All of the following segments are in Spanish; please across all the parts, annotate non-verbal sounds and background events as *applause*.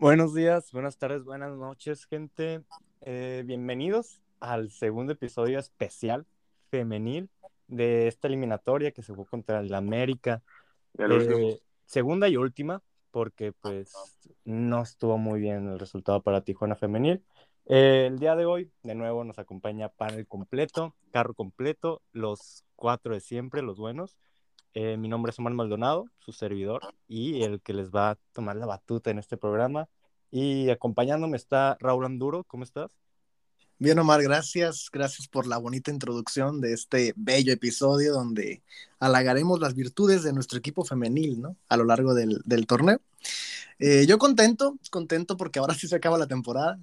Buenos días, buenas tardes, buenas noches, gente. Eh, bienvenidos al segundo episodio especial femenil de esta eliminatoria que se jugó contra el América. Eh, segunda y última, porque pues no estuvo muy bien el resultado para Tijuana Femenil. Eh, el día de hoy, de nuevo, nos acompaña panel completo, carro completo, los cuatro de siempre, los buenos. Eh, mi nombre es Omar Maldonado, su servidor, y el que les va a tomar la batuta en este programa. Y acompañándome está Raúl Anduro, ¿cómo estás? Bien, Omar, gracias. Gracias por la bonita introducción de este bello episodio donde halagaremos las virtudes de nuestro equipo femenil, ¿no? A lo largo del, torneo. Eh, yo contento, contento porque ahora sí se acaba la temporada.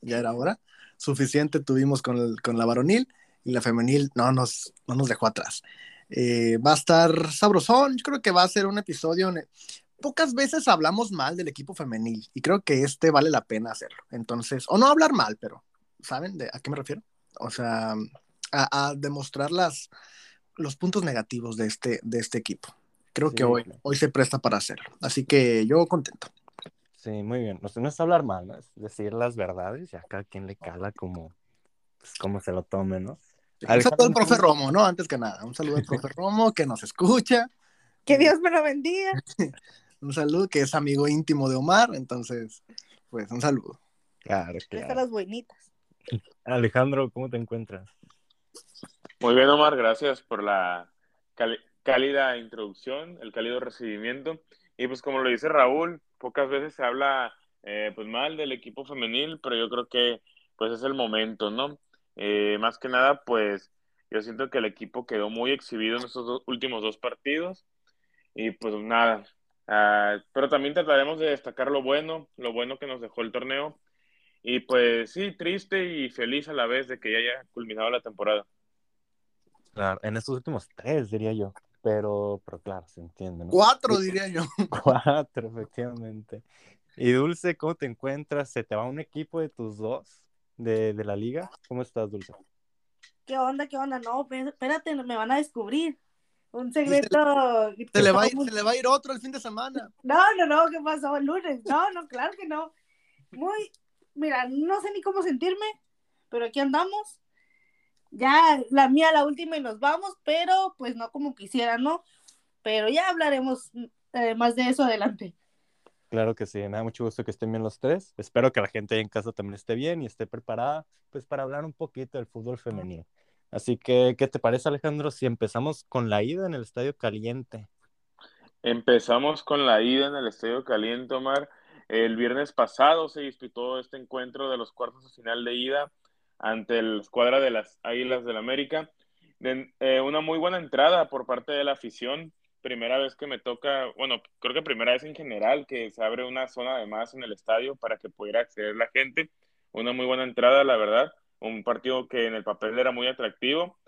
Ya, era hora. Suficiente tuvimos con, la varonil y la femenil no nos, no nos dejó atrás. Eh, va a estar sabrosón, yo creo que va a ser un episodio... Pocas veces hablamos mal del equipo femenil y creo que este vale la pena hacerlo. Entonces, o no hablar mal, pero ¿saben de a qué me refiero? O sea, a, demostrar las, los puntos negativos de este, de este equipo. Creo que hoy, hoy se presta para hacerlo. Así que yo contento. Sí, muy bien. No, es hablar mal, ¿no? es decir las verdades y acá a quien le cala como, pues, como se lo tome, ¿no? Un saludo al profe Romo, ¿no? Antes que nada, un saludo al profe *laughs* Romo que nos escucha. Que Dios me lo bendiga. *laughs* un saludo que es amigo íntimo de Omar, entonces, pues un saludo. Claro, claro. las buenitas. Alejandro, ¿cómo te encuentras? Muy bien, Omar, gracias por la cálida introducción, el cálido recibimiento. Y pues como lo dice Raúl, pocas veces se habla eh, pues mal del equipo femenil, pero yo creo que pues es el momento, ¿no? Eh, más que nada, pues yo siento que el equipo quedó muy exhibido en estos últimos dos partidos y pues nada. Ah, pero también trataremos de destacar lo bueno, lo bueno que nos dejó el torneo. Y pues sí, triste y feliz a la vez de que ya haya culminado la temporada. Claro, en estos últimos tres, diría yo. Pero, pero claro, se entiende. Cuatro, diría yo. *laughs* Cuatro, efectivamente. Y Dulce, ¿cómo te encuentras? ¿Se te va un equipo de tus dos? de, la liga. ¿Cómo estás, Dulce? ¿Qué onda? ¿Qué onda? No, espérate, me van a descubrir. Un secreto. Se, le va a ir, se le va a ir otro el fin de semana. No, no, no, ¿qué pasó? El lunes. No, no, claro que no. Muy, mira, no sé ni cómo sentirme, pero aquí andamos. Ya la mía, la última y nos vamos, pero pues no como quisiera, ¿no? Pero ya hablaremos eh, más de eso adelante. Claro que sí, me da mucho gusto que estén bien los tres. Espero que la gente en casa también esté bien y esté preparada, pues, para hablar un poquito del fútbol femenino. Así que, ¿qué te parece, Alejandro, si empezamos con la ida en el Estadio Caliente? Empezamos con la ida en el Estadio Caliente, Omar. El viernes pasado se disputó este encuentro de los cuartos de final de ida ante la escuadra de las Águilas del América. Eh, una muy buena entrada por parte de la afición primera vez que me toca, bueno, creo que primera vez en general que se abre una zona de más en el estadio para que pudiera acceder la gente. Una muy buena entrada, la verdad. Un partido que en el papel era muy atractivo,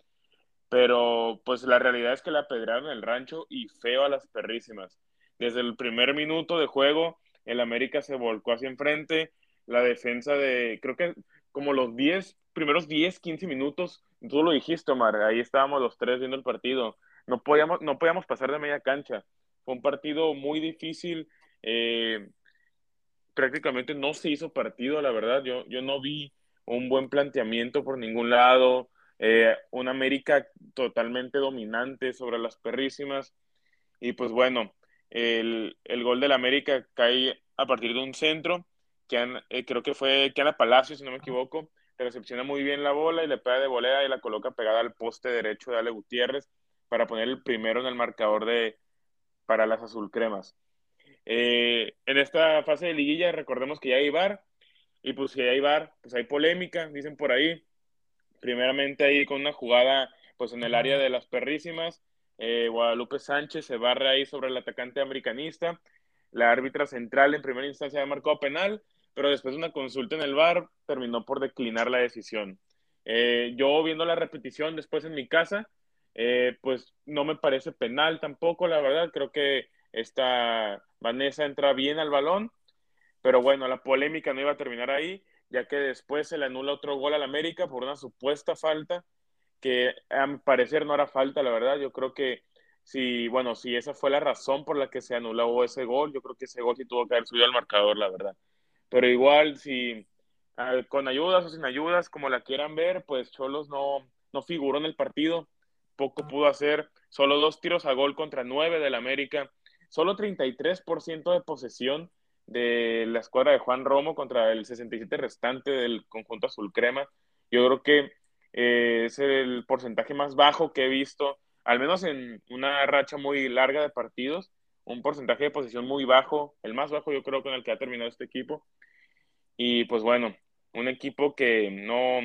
pero pues la realidad es que la apedraron el rancho y feo a las perrísimas. Desde el primer minuto de juego, el América se volcó hacia enfrente. La defensa de, creo que como los 10, primeros 10, 15 minutos, tú lo dijiste, Omar, ahí estábamos los tres viendo el partido no podíamos, no podíamos pasar de media cancha. Fue un partido muy difícil. Eh, prácticamente no se hizo partido, la verdad. Yo, yo no vi un buen planteamiento por ningún lado. Eh, una América totalmente dominante sobre las perrísimas. Y pues bueno, el, el gol del América cae a partir de un centro. Que eh, creo que fue Kiana Palacio, si no me equivoco. Recepciona muy bien la bola y le pega de volea y la coloca pegada al poste derecho de Ale Gutiérrez para poner el primero en el marcador de, para las azul cremas. Eh, en esta fase de liguilla, recordemos que ya VAR, y pues si hay VAR, pues hay polémica, dicen por ahí. Primeramente ahí con una jugada pues en el área de las perrísimas, eh, Guadalupe Sánchez se barre ahí sobre el atacante americanista, la árbitra central en primera instancia ha marcado penal, pero después de una consulta en el VAR terminó por declinar la decisión. Eh, yo viendo la repetición después en mi casa, eh, pues no me parece penal tampoco, la verdad. Creo que esta Vanessa entra bien al balón, pero bueno, la polémica no iba a terminar ahí, ya que después se le anula otro gol al América por una supuesta falta, que a mi parecer no era falta, la verdad. Yo creo que si, bueno, si esa fue la razón por la que se anuló ese gol, yo creo que ese gol sí tuvo que haber subido al marcador, la verdad. Pero igual, si ah, con ayudas o sin ayudas, como la quieran ver, pues Cholos no, no figuró en el partido, poco pudo hacer, solo dos tiros a gol contra nueve del América, solo 33% de posesión de la escuadra de Juan Romo contra el 67 restante del conjunto azul crema. Yo creo que eh, es el porcentaje más bajo que he visto, al menos en una racha muy larga de partidos, un porcentaje de posesión muy bajo, el más bajo yo creo con el que ha terminado este equipo. Y pues bueno, un equipo que no,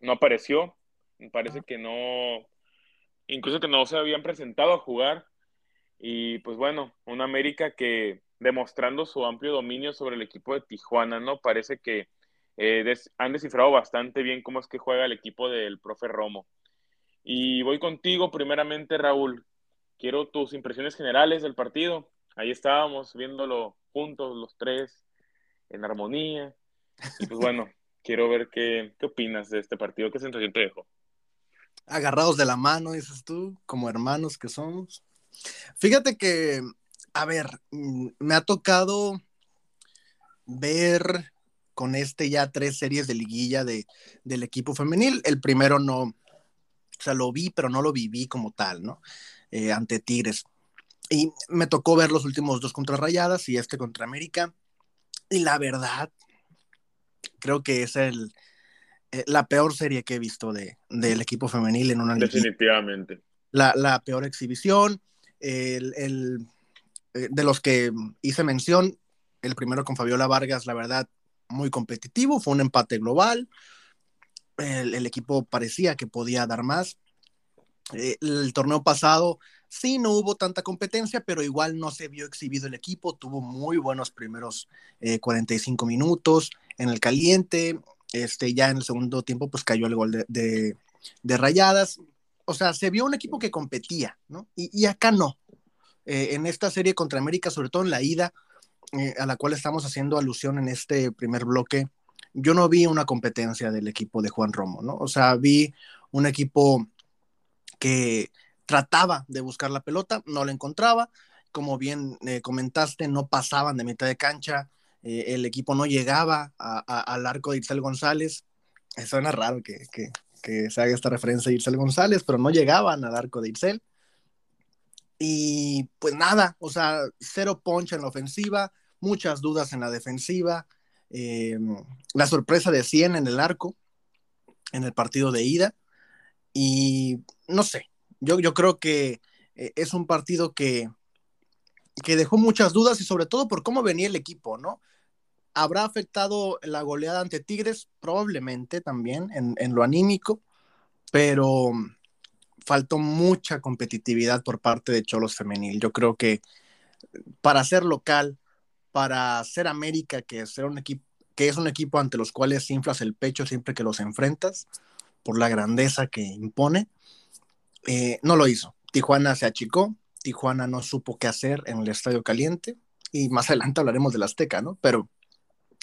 no apareció, parece que no, incluso que no se habían presentado a jugar. Y pues bueno, un América que demostrando su amplio dominio sobre el equipo de Tijuana, ¿no? Parece que eh, han descifrado bastante bien cómo es que juega el equipo del profe Romo. Y voy contigo primeramente, Raúl. Quiero tus impresiones generales del partido. Ahí estábamos viéndolo juntos los tres, en armonía. Y pues bueno, *laughs* quiero ver qué, qué opinas de este partido, qué sensación te dejó. Agarrados de la mano, dices tú, como hermanos que somos. Fíjate que a ver, mm, me ha tocado ver con este ya tres series de liguilla de, del equipo femenil. El primero no, o sea, lo vi, pero no lo viví como tal, ¿no? Eh, ante Tigres. Y me tocó ver los últimos dos contra Rayadas y este contra América. Y la verdad, creo que es el, eh, la peor serie que he visto de, del equipo femenil en una Definitivamente. La, la peor exhibición, el, el de los que hice mención, el primero con Fabiola Vargas, la verdad, muy competitivo, fue un empate global, el, equipo parecía que podía dar más. Eh, el torneo pasado sí no hubo tanta competencia, pero igual no se vio exhibido el equipo, tuvo muy buenos primeros 45 eh, minutos en el caliente, este, ya en el segundo tiempo pues cayó el gol de, de, rayadas, o sea, se vio un equipo que competía, ¿no? y acá no, eh, en esta serie contra América, sobre todo en la ida, eh, a la cual estamos haciendo alusión en este primer bloque, yo no vi una competencia del equipo de Juan Romo, ¿no? O sea, vi un equipo que trataba de buscar la pelota, no la encontraba, como bien eh, comentaste, no pasaban de mitad de cancha, el equipo no llegaba al arco de Itzel González, suena raro que, que, que, se haga esta referencia a Itzel González, pero no llegaban al arco de Itzel, y pues nada, o sea, cero punch en la ofensiva, muchas dudas en la defensiva, eh, la sorpresa de 100 en el arco, en el partido de ida. Y no sé, yo, yo creo que eh, es un partido que, que dejó muchas dudas y sobre todo por cómo venía el equipo, ¿no? ¿Habrá afectado la goleada ante Tigres? Probablemente también en, en lo anímico, pero faltó mucha competitividad por parte de Cholos Femenil. Yo creo que para ser local, para ser América, que es, un equipo, que es un equipo ante los cuales inflas el pecho siempre que los enfrentas, por la grandeza que impone, eh, no lo hizo. Tijuana se achicó, Tijuana no supo qué hacer en el Estadio Caliente, y más *laughs* adelante hablaremos del Azteca, ¿no? Pero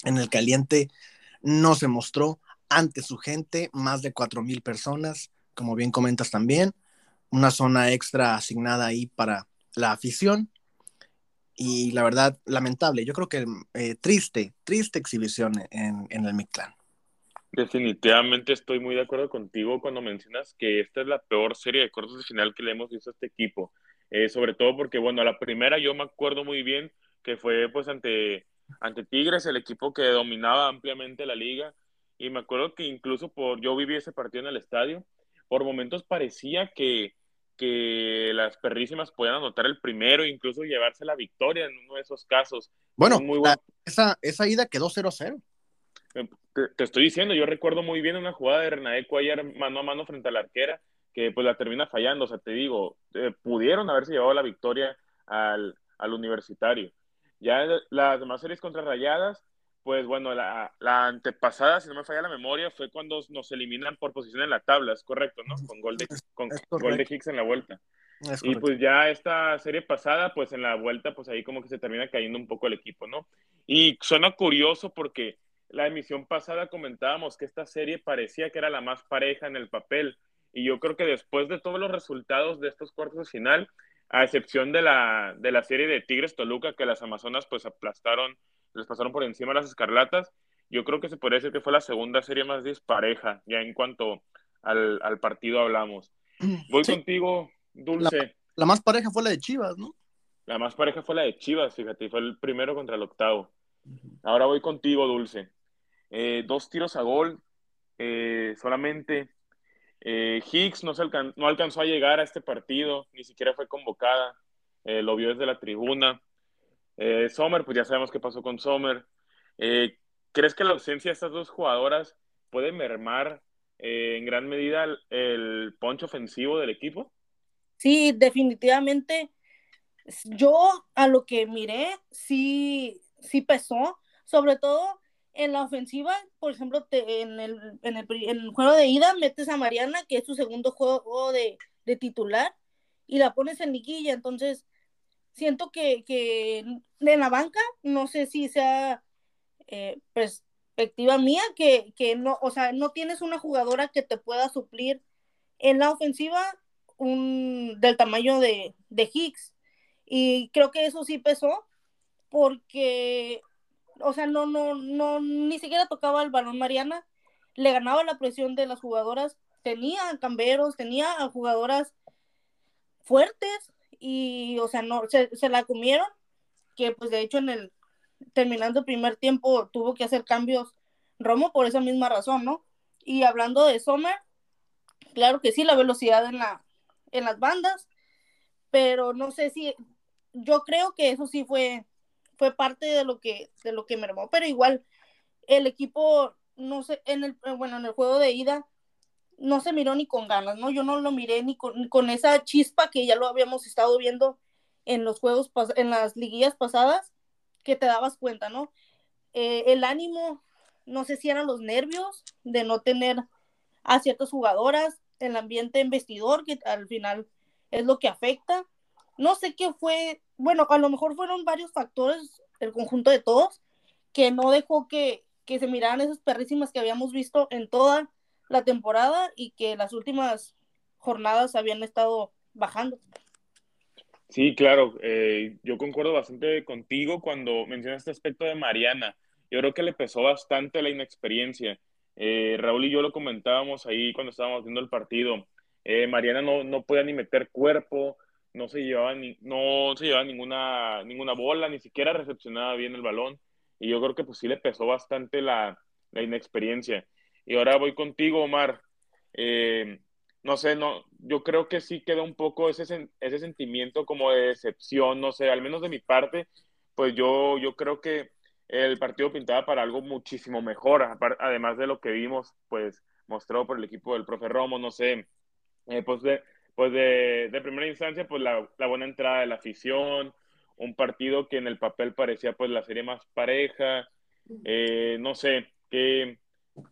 en el Caliente no se mostró ante su gente, más de cuatro mil personas, como bien comentas también, una zona extra asignada ahí para la afición. Y la verdad, lamentable. Yo creo que eh, triste, triste exhibición en, en el Mictlán. Definitivamente estoy muy de acuerdo contigo cuando mencionas que esta es la peor serie de cortos de final que le hemos visto a este equipo. Eh, sobre todo porque, bueno, la primera yo me acuerdo muy bien que fue pues ante, ante Tigres, el equipo que dominaba ampliamente la liga. Y me acuerdo que incluso por, yo viví ese partido en el estadio por momentos parecía que, que las perrísimas podían anotar el primero e incluso llevarse la victoria en uno de esos casos. Bueno, esa, esa ida quedó 0-0. Eh, te, estoy diciendo, yo recuerdo muy bien una jugada de Renae Cuellar mano a mano frente a la arquera, que pues la termina fallando, o sea, te digo, eh, pudieron haberse llevado la victoria al, al universitario. Ya las demás series contra Rayadas, pues bueno, la, antepasada, si no me falla la memoria, fue cuando nos eliminan por posición en la tabla, es correcto, ¿no? Con gol de, con, gol de Hicks en la vuelta. y pues ya esta serie pasada, pues en la vuelta, pues ahí como que se termina cayendo un poco el equipo, ¿no? Y suena curioso porque la emisión pasada comentábamos que esta serie parecía que era la más pareja en el papel. Y yo creo que después de todos los resultados de estos cuartos de final, a excepción de la, de la serie de Tigres Toluca, que las Amazonas pues aplastaron, les pasaron por encima las Escarlatas, yo creo que se podría decir que fue la segunda serie más dispareja, ya en cuanto al, al partido hablamos. *clears throat* Voy contigo, Dulce. La, más pareja fue la de Chivas, ¿no? La más pareja fue la de Chivas, fíjate, fue el primero contra el octavo. Ahora voy contigo, Dulce. Eh, dos tiros a gol, eh, solamente. Eh, Higgs no, se no alcanzó a llegar a este partido, ni siquiera fue convocada, lo vio desde la tribuna. Sommer, pues ya sabemos qué pasó con Sommer. ¿Crees que la ausencia de estas dos jugadoras puede mermar en gran medida el, el poncho ofensivo del equipo? Sí, definitivamente. Yo a lo que miré, sí, sí pesó, sobre todo en la ofensiva, por ejemplo, en, el, en, el, juego de ida metes a Mariana, que es su segundo juego de, titular, y la pones en liguilla, entonces siento que, que en la banca, no sé si sea eh, perspectiva mía, que, que, no, o sea, no tienes una jugadora que te pueda suplir en la ofensiva un, del tamaño de, de Higgs. Y creo que eso sí pesó, porque, o sea, no, no, no, ni siquiera tocaba el balón Mariana, le ganaba la presión de las jugadoras, tenía camberos, tenía jugadoras fuertes y, o sea, no, se, se la comieron, que pues de hecho en el, terminando el primer tiempo tuvo que hacer cambios Romo por esa misma razón, ¿no? Y hablando de Sommer, claro que sí, la velocidad en, la, en las bandas, pero no sé si, yo creo que eso sí fue fue parte de lo que, de lo que mermó, pero igual el equipo, no sé, en el, bueno, en el juego de ida, no se miró ni con ganas, ¿no? Yo no lo miré ni con, con esa chispa que ya lo habíamos estado viendo en los juegos, en las liguillas pasadas, que te dabas cuenta, ¿no? Eh, el ánimo, no sé si eran los nervios de no tener a ciertas jugadoras, el ambiente en vestidor, que al final es lo que afecta. No sé qué fue bueno, a lo mejor fueron varios factores, el conjunto de todos, que no dejó que, que se miraran esas perrísimas que habíamos visto en toda la temporada y que las últimas jornadas habían estado bajando. Sí, claro, eh, yo concuerdo bastante contigo cuando mencionas este aspecto de Mariana. Yo creo que le pesó bastante la inexperiencia. Eh, Raúl y yo lo comentábamos ahí cuando estábamos viendo el partido. Eh, Mariana no, no podía ni meter cuerpo, no se llevaba, ni, no se llevaba ninguna, ninguna bola, ni siquiera recepcionaba bien el balón. Y yo creo que pues sí le pesó bastante la, la inexperiencia. Y ahora voy contigo, Omar. Eh, no sé, no, yo creo que sí queda un poco ese, ese sentimiento como de decepción, no sé, al menos de mi parte, pues yo, yo creo que el partido pintaba para algo muchísimo mejor, además de lo que vimos, pues mostrado por el equipo del profe Romo, no sé, eh, pues de, pues de, primera instancia, pues la, buena entrada de la afición, un partido que en el papel parecía pues la serie más pareja, eh, no sé, ¿qué,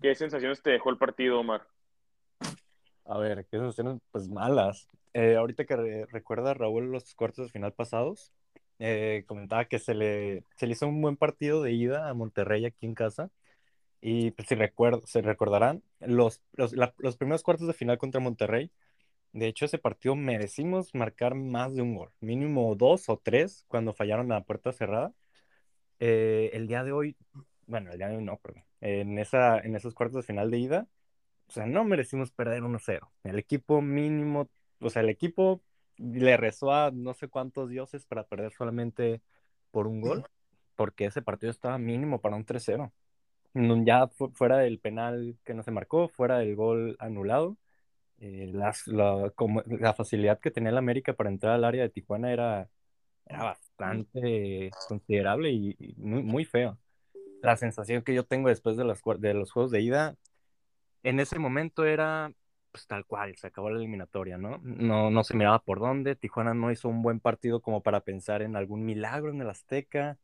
¿qué sensaciones te dejó el partido, Omar? A ver, qué sensaciones pues malas. Eh, ahorita que recuerda Raúl los cuartos de final pasados, eh, comentaba que se le, se hizo un buen partido de ida a Monterrey aquí en casa. Y pues, si recuerdo, se recordarán, los, los, los primeros cuartos de final contra Monterrey de hecho, ese partido merecimos marcar más de un gol, mínimo dos o tres cuando fallaron a puerta cerrada. Eh, el día de hoy, bueno, el día de hoy no, perdón, en, esa, en esos cuartos de final de ida, o sea, no merecimos perder 1-0. El equipo mínimo, o sea, el equipo le rezó a no sé cuántos dioses para perder solamente por un gol, porque ese partido estaba mínimo para un 3-0. Ya fuera del penal que no se marcó, fuera del gol anulado, eh, las, la, como, la, facilidad que tenía el América para entrar al área de Tijuana era, era bastante considerable y, muy, muy feo. La sensación que yo tengo después de los, de los juegos de ida, en ese momento era pues tal cual, se acabó la eliminatoria, ¿no? No, no se miraba por dónde, Tijuana no hizo un buen partido como para pensar en algún milagro en el Azteca,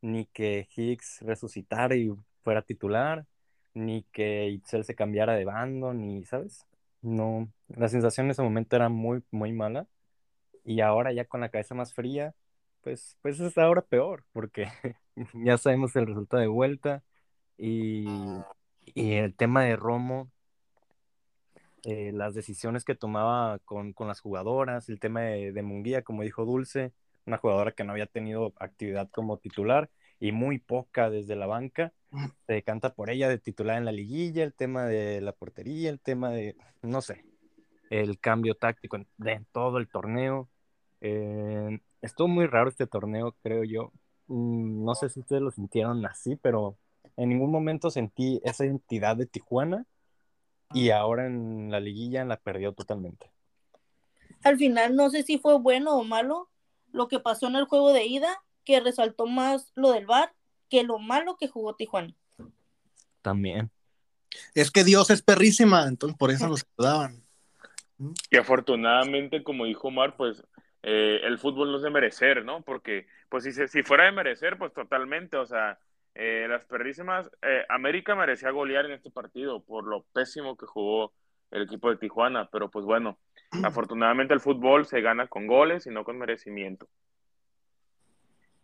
ni que Higgs resucitara y fuera titular, ni que Itzel se cambiara de bando, ni, ¿sabes? No, la sensación en ese momento era muy, muy mala. Y ahora ya con la cabeza más fría, pues, pues es ahora peor, porque *laughs* *laughs* ya sabemos el resultado de vuelta. Y, y el tema de Romo, eh, las decisiones que tomaba con, con, las jugadoras, el tema de, de Munguía, como dijo Dulce, una jugadora que no había tenido actividad como titular y muy poca desde la banca. Se decanta por ella de titular en la liguilla, el tema de la portería, el tema de, no sé, el cambio táctico de todo el torneo. Eh, estuvo muy raro este torneo, creo yo. Mm, no sé si ustedes lo sintieron así, pero en ningún momento sentí esa identidad de Tijuana y ahora en la liguilla la perdió totalmente. Al final no sé si fue bueno o malo lo que pasó en el juego de ida, que resaltó más lo del VAR que lo malo que jugó Tijuana. También. Es que Dios es perrísima, entonces por eso nos ayudaban. Y afortunadamente, como dijo Omar, pues eh, el fútbol no es de merecer, ¿no? Porque, pues si, si fuera de merecer, pues totalmente, o sea, eh, las perrísimas, eh, América merecía golear en este partido por lo pésimo que jugó el equipo de Tijuana, pero pues bueno, afortunadamente el fútbol se gana con goles y no con merecimiento.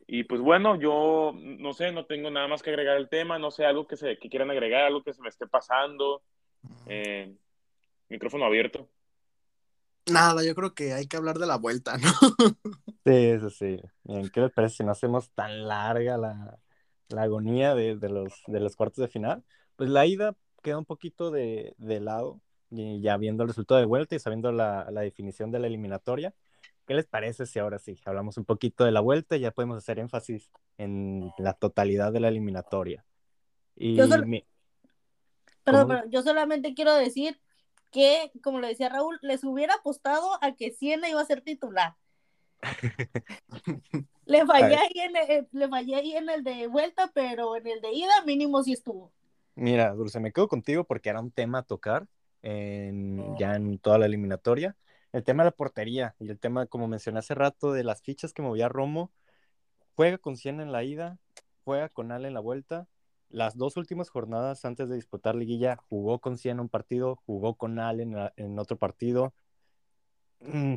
Y pues bueno, yo no sé, no tengo nada más que agregar al tema, no sé, algo que, se, que quieran agregar, algo que se me esté pasando. micrófono abierto. Nada, yo creo que hay que hablar de la vuelta, ¿no? *laughs* Sí, eso sí. ¿Qué les parece si no hacemos tan larga la, agonía de, los, de los cuartos de final? Pues la ida queda un poquito de, lado, y ya viendo el resultado de vuelta y sabiendo la, definición de la eliminatoria. ¿Qué les parece si ahora sí hablamos un poquito de la vuelta y ya podemos hacer énfasis en la totalidad de la eliminatoria? Y yo, yo solamente quiero decir que, como le decía Raúl, les hubiera apostado a que Siena iba a ser titular. *laughs* le, fallé ahí en el, le fallé ahí en el de vuelta, pero en el de ida mínimo sí estuvo. Mira, Dulce, me quedo contigo porque era un tema a tocar en, ya en toda la eliminatoria. El tema de la portería y el tema, como mencioné hace rato, de las fichas que movía Romo. Juega con Siena en la ida, juega con Ale en la vuelta las dos últimas jornadas antes de disputar liguilla jugó con Cien un partido, jugó con Allen en, otro partido. Mm,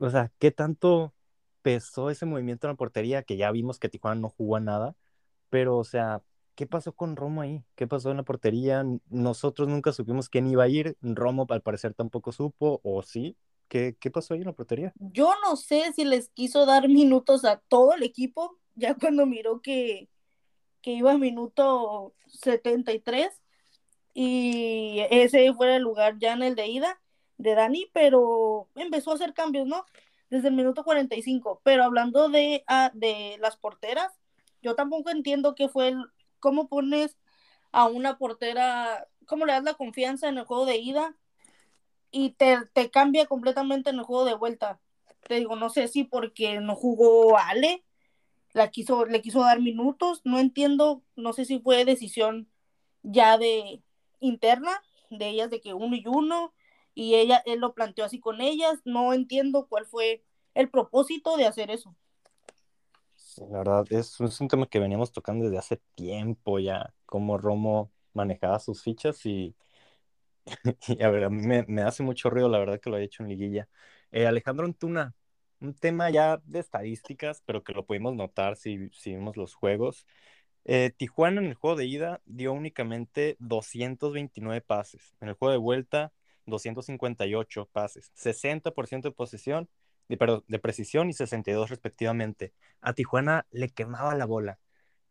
o sea, ¿qué tanto pesó ese movimiento en la portería? Que ya vimos que Tijuana no jugó a nada, pero o sea, ¿qué pasó con Romo ahí? ¿Qué pasó en la portería? Nosotros nunca supimos quién iba a ir, Romo al parecer tampoco supo, o sí. ¿Qué, qué pasó ahí en la portería? Yo no sé si les quiso dar minutos a todo el equipo, ya cuando miró que, que iba a minuto 73 y ese fue el lugar ya en el de ida de Dani, pero empezó a hacer cambios, ¿no? Desde el minuto 45. Pero hablando de, ah, de las porteras, yo tampoco entiendo qué fue el, cómo pones a una portera, cómo le das la confianza en el juego de ida y te, te cambia completamente en el juego de vuelta. Te digo, no sé si porque no jugó Ale la quiso, le quiso dar minutos, no entiendo, no sé si fue decisión ya de interna de ellas de que uno y uno y ella él lo planteó así con ellas, no entiendo cuál fue el propósito de hacer eso. la verdad es, un tema que veníamos tocando desde hace tiempo ya, cómo Romo manejaba sus fichas y, *laughs* a ver, a mí me, hace mucho ruido la verdad que lo haya hecho en liguilla. Eh, Alejandro Antuna, un tema ya de estadísticas, pero que lo pudimos notar si, si vimos los juegos. Eh, Tijuana en el juego de ida dio únicamente 229 pases. En el juego de vuelta, 258 pases. 60% de posesión, de, perdón, de precisión y 62 respectivamente. A Tijuana le quemaba la bola.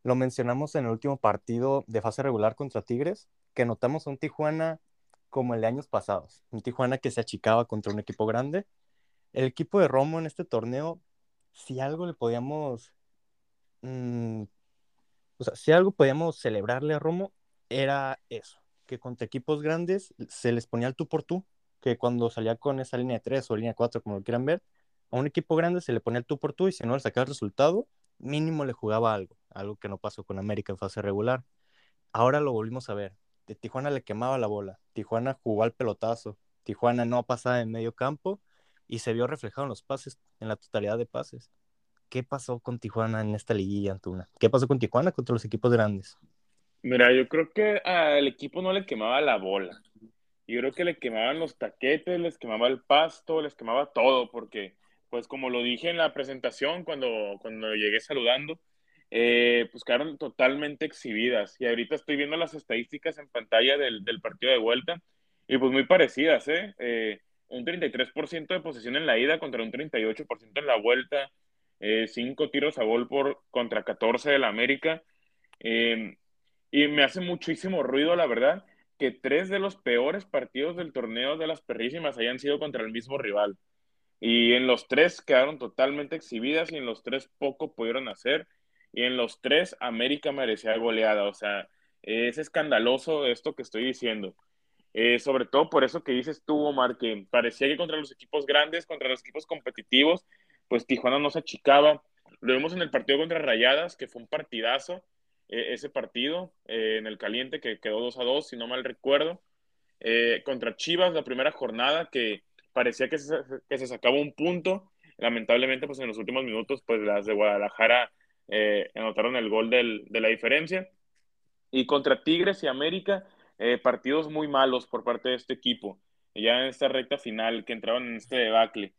Lo mencionamos en el último partido de fase regular contra Tigres, que notamos un Tijuana como el de años pasados. Un Tijuana que se achicaba contra un equipo grande el equipo de Romo en este torneo, si algo le podíamos, mm, o sea, si algo podíamos celebrarle a Romo, era eso, que contra equipos grandes se les ponía el tú por tú, que cuando salía con esa línea de 3 o línea 4, como lo quieran ver, a un equipo grande se le ponía el tú por tú y si no le sacaba el resultado, mínimo le jugaba algo, algo que no pasó con América en fase regular. Ahora lo volvimos a ver. De Tijuana le quemaba la bola, Tijuana jugó al pelotazo, Tijuana no pasaba en medio campo y se vio reflejado en los pases, en la totalidad de pases. ¿Qué pasó con Tijuana en esta liguilla, Antuna? ¿Qué pasó con Tijuana contra los equipos grandes? Mira, yo creo que al equipo no le quemaba la bola. Yo creo que le quemaban los taquetes, les quemaba el pasto, les quemaba todo, porque, pues como lo dije en la presentación cuando, cuando llegué saludando, eh, pues quedaron totalmente exhibidas. Y ahorita estoy viendo las estadísticas en pantalla del, del partido de vuelta Y pues muy parecidas, ¿eh? eh un 33% de posesión en la ida contra un 38% en la vuelta, eh, cinco tiros a gol por contra 14 de la América. Em, y me hace muchísimo ruido, la verdad, que tres de los peores partidos del torneo de las perrísimas hayan sido contra el mismo rival. Y en los tres quedaron totalmente exhibidas y en los tres poco pudieron hacer. Y en los tres América merecía goleada. O sea, es escandaloso esto que estoy diciendo. Eh, sobre todo por eso que dices tú, Omar, que parecía que contra los equipos grandes, contra los equipos competitivos, pues Tijuana no se achicaba. Lo vimos en el partido contra Rayadas, que fue un partidazo, eh, ese partido eh, en el caliente que quedó 2 a 2, si no mal recuerdo. contra Chivas, la primera jornada, que parecía que se, que se sacaba un punto. Lamentablemente, pues en los últimos minutos, pues las de Guadalajara anotaron el gol del, de la diferencia. Y contra Tigres y América, eh, partidos muy malos por parte de este equipo, ya en esta recta final que entraban en este debacle.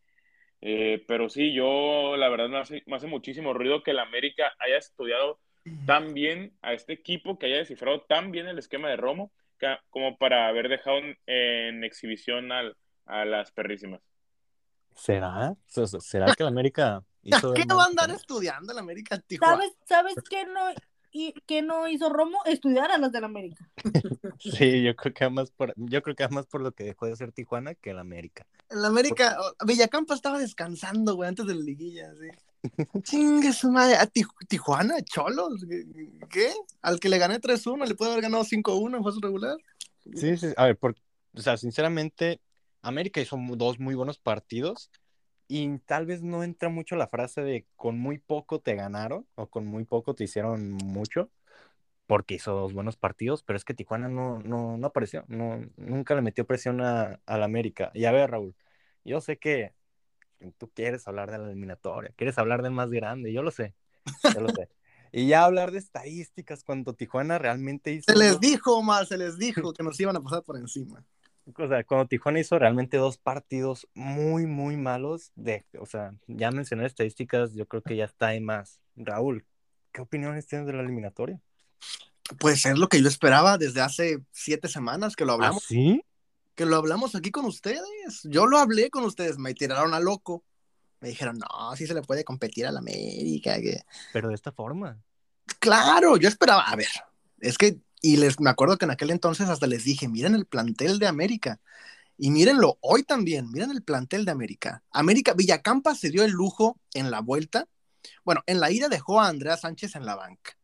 Eh, pero sí, yo la verdad me hace, me hace, muchísimo ruido que el América haya estudiado tan bien a este equipo, que haya descifrado tan bien el esquema de Romo, como para haber dejado en, exhibición a las perrísimas. ¿Será? ¿Será que el América *laughs* hizo ¿Qué va a andar estudiando el América Tijuana? ¿Sabes, ¿Sabes qué no? Y que no hizo Romo estudiar a las del América. *laughs* sí, yo creo que además por, yo creo que además por lo que dejó de ser Tijuana que el América. El América, Villacampa estaba descansando, güey, antes de la liguilla, sí. *laughs* Chingue su madre, a Tijuana, Cholos, ¿qué? Al que le gané 3-1, le puede haber ganado 5-1 en fase regular. Sí, sí, a ver, por, o sea, sinceramente, América hizo dos muy buenos partidos, y tal vez no entra mucho la frase de con muy poco te ganaron o con muy poco te hicieron mucho, porque hizo dos buenos partidos, pero es que Tijuana no, no, no apareció, no, nunca le metió presión a, la América. Y a ver, Raúl, yo sé que tú quieres hablar de la eliminatoria, quieres hablar del más grande, yo lo sé, yo lo sé. *laughs* Y ya hablar de estadísticas cuando Tijuana realmente hizo... Se les dijo, Omar, se les dijo *laughs* que nos iban a pasar por encima o sea, cuando Tijuana hizo realmente dos partidos muy, muy malos, de, o sea, ya mencioné estadísticas, yo creo que ya está ahí más. Raúl, ¿qué opiniones tienes de la eliminatoria? Pues es lo que yo esperaba desde hace siete semanas que lo ¿Ah, hablamos. ¿Sí? Que lo hablamos aquí con ustedes. Yo lo hablé con ustedes, me tiraron a loco. Me dijeron, no, sí se le puede competir a la América. Pero de esta forma. Claro, yo esperaba, a ver, es que y les, me acuerdo que en aquel entonces hasta les dije, miren el plantel de América. Y mírenlo hoy también, miren el plantel de América. América, Villacampa se dio el lujo en la vuelta. Bueno, en la ida dejó a Andrea Sánchez en la banca.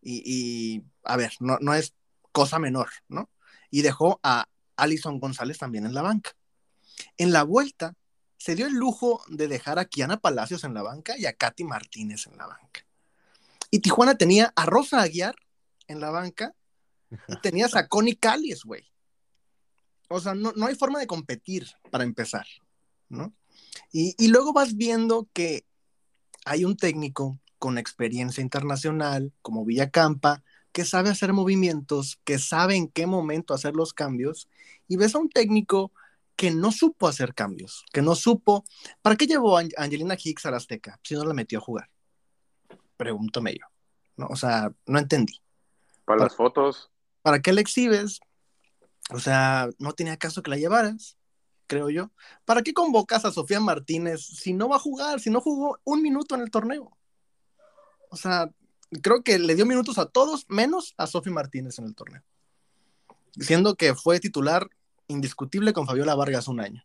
Y, a ver, no, no es cosa menor, ¿no? Y dejó a Alison González también en la banca. En la vuelta se dio el lujo de dejar a Kiana Palacios en la banca y a Katy Martínez en la banca. Y Tijuana tenía a Rosa Aguiar en la banca y *laughs* tenías a Connie Callis, güey. O sea, no, hay forma de competir para empezar, ¿no? Y, y luego vas viendo que hay un técnico con experiencia internacional como Villacampa, que sabe hacer movimientos, que sabe en qué momento hacer los cambios, y ves a un técnico que no supo hacer cambios, que no supo. ¿Para qué llevó a Angelina Hicks a la Azteca si no la metió a jugar? Pregúntame yo. ¿no? O sea, no entendí. Para las fotos. ¿Para qué la exhibes? O sea, no tenía caso que la llevaras, creo yo. ¿Para qué convocas a Sofía Martínez si no va a jugar, si no jugó un minuto en el torneo? O sea, creo que le dio minutos a todos, menos a Sofía Martínez en el torneo. Diciendo que fue titular indiscutible con Fabiola Vargas un año.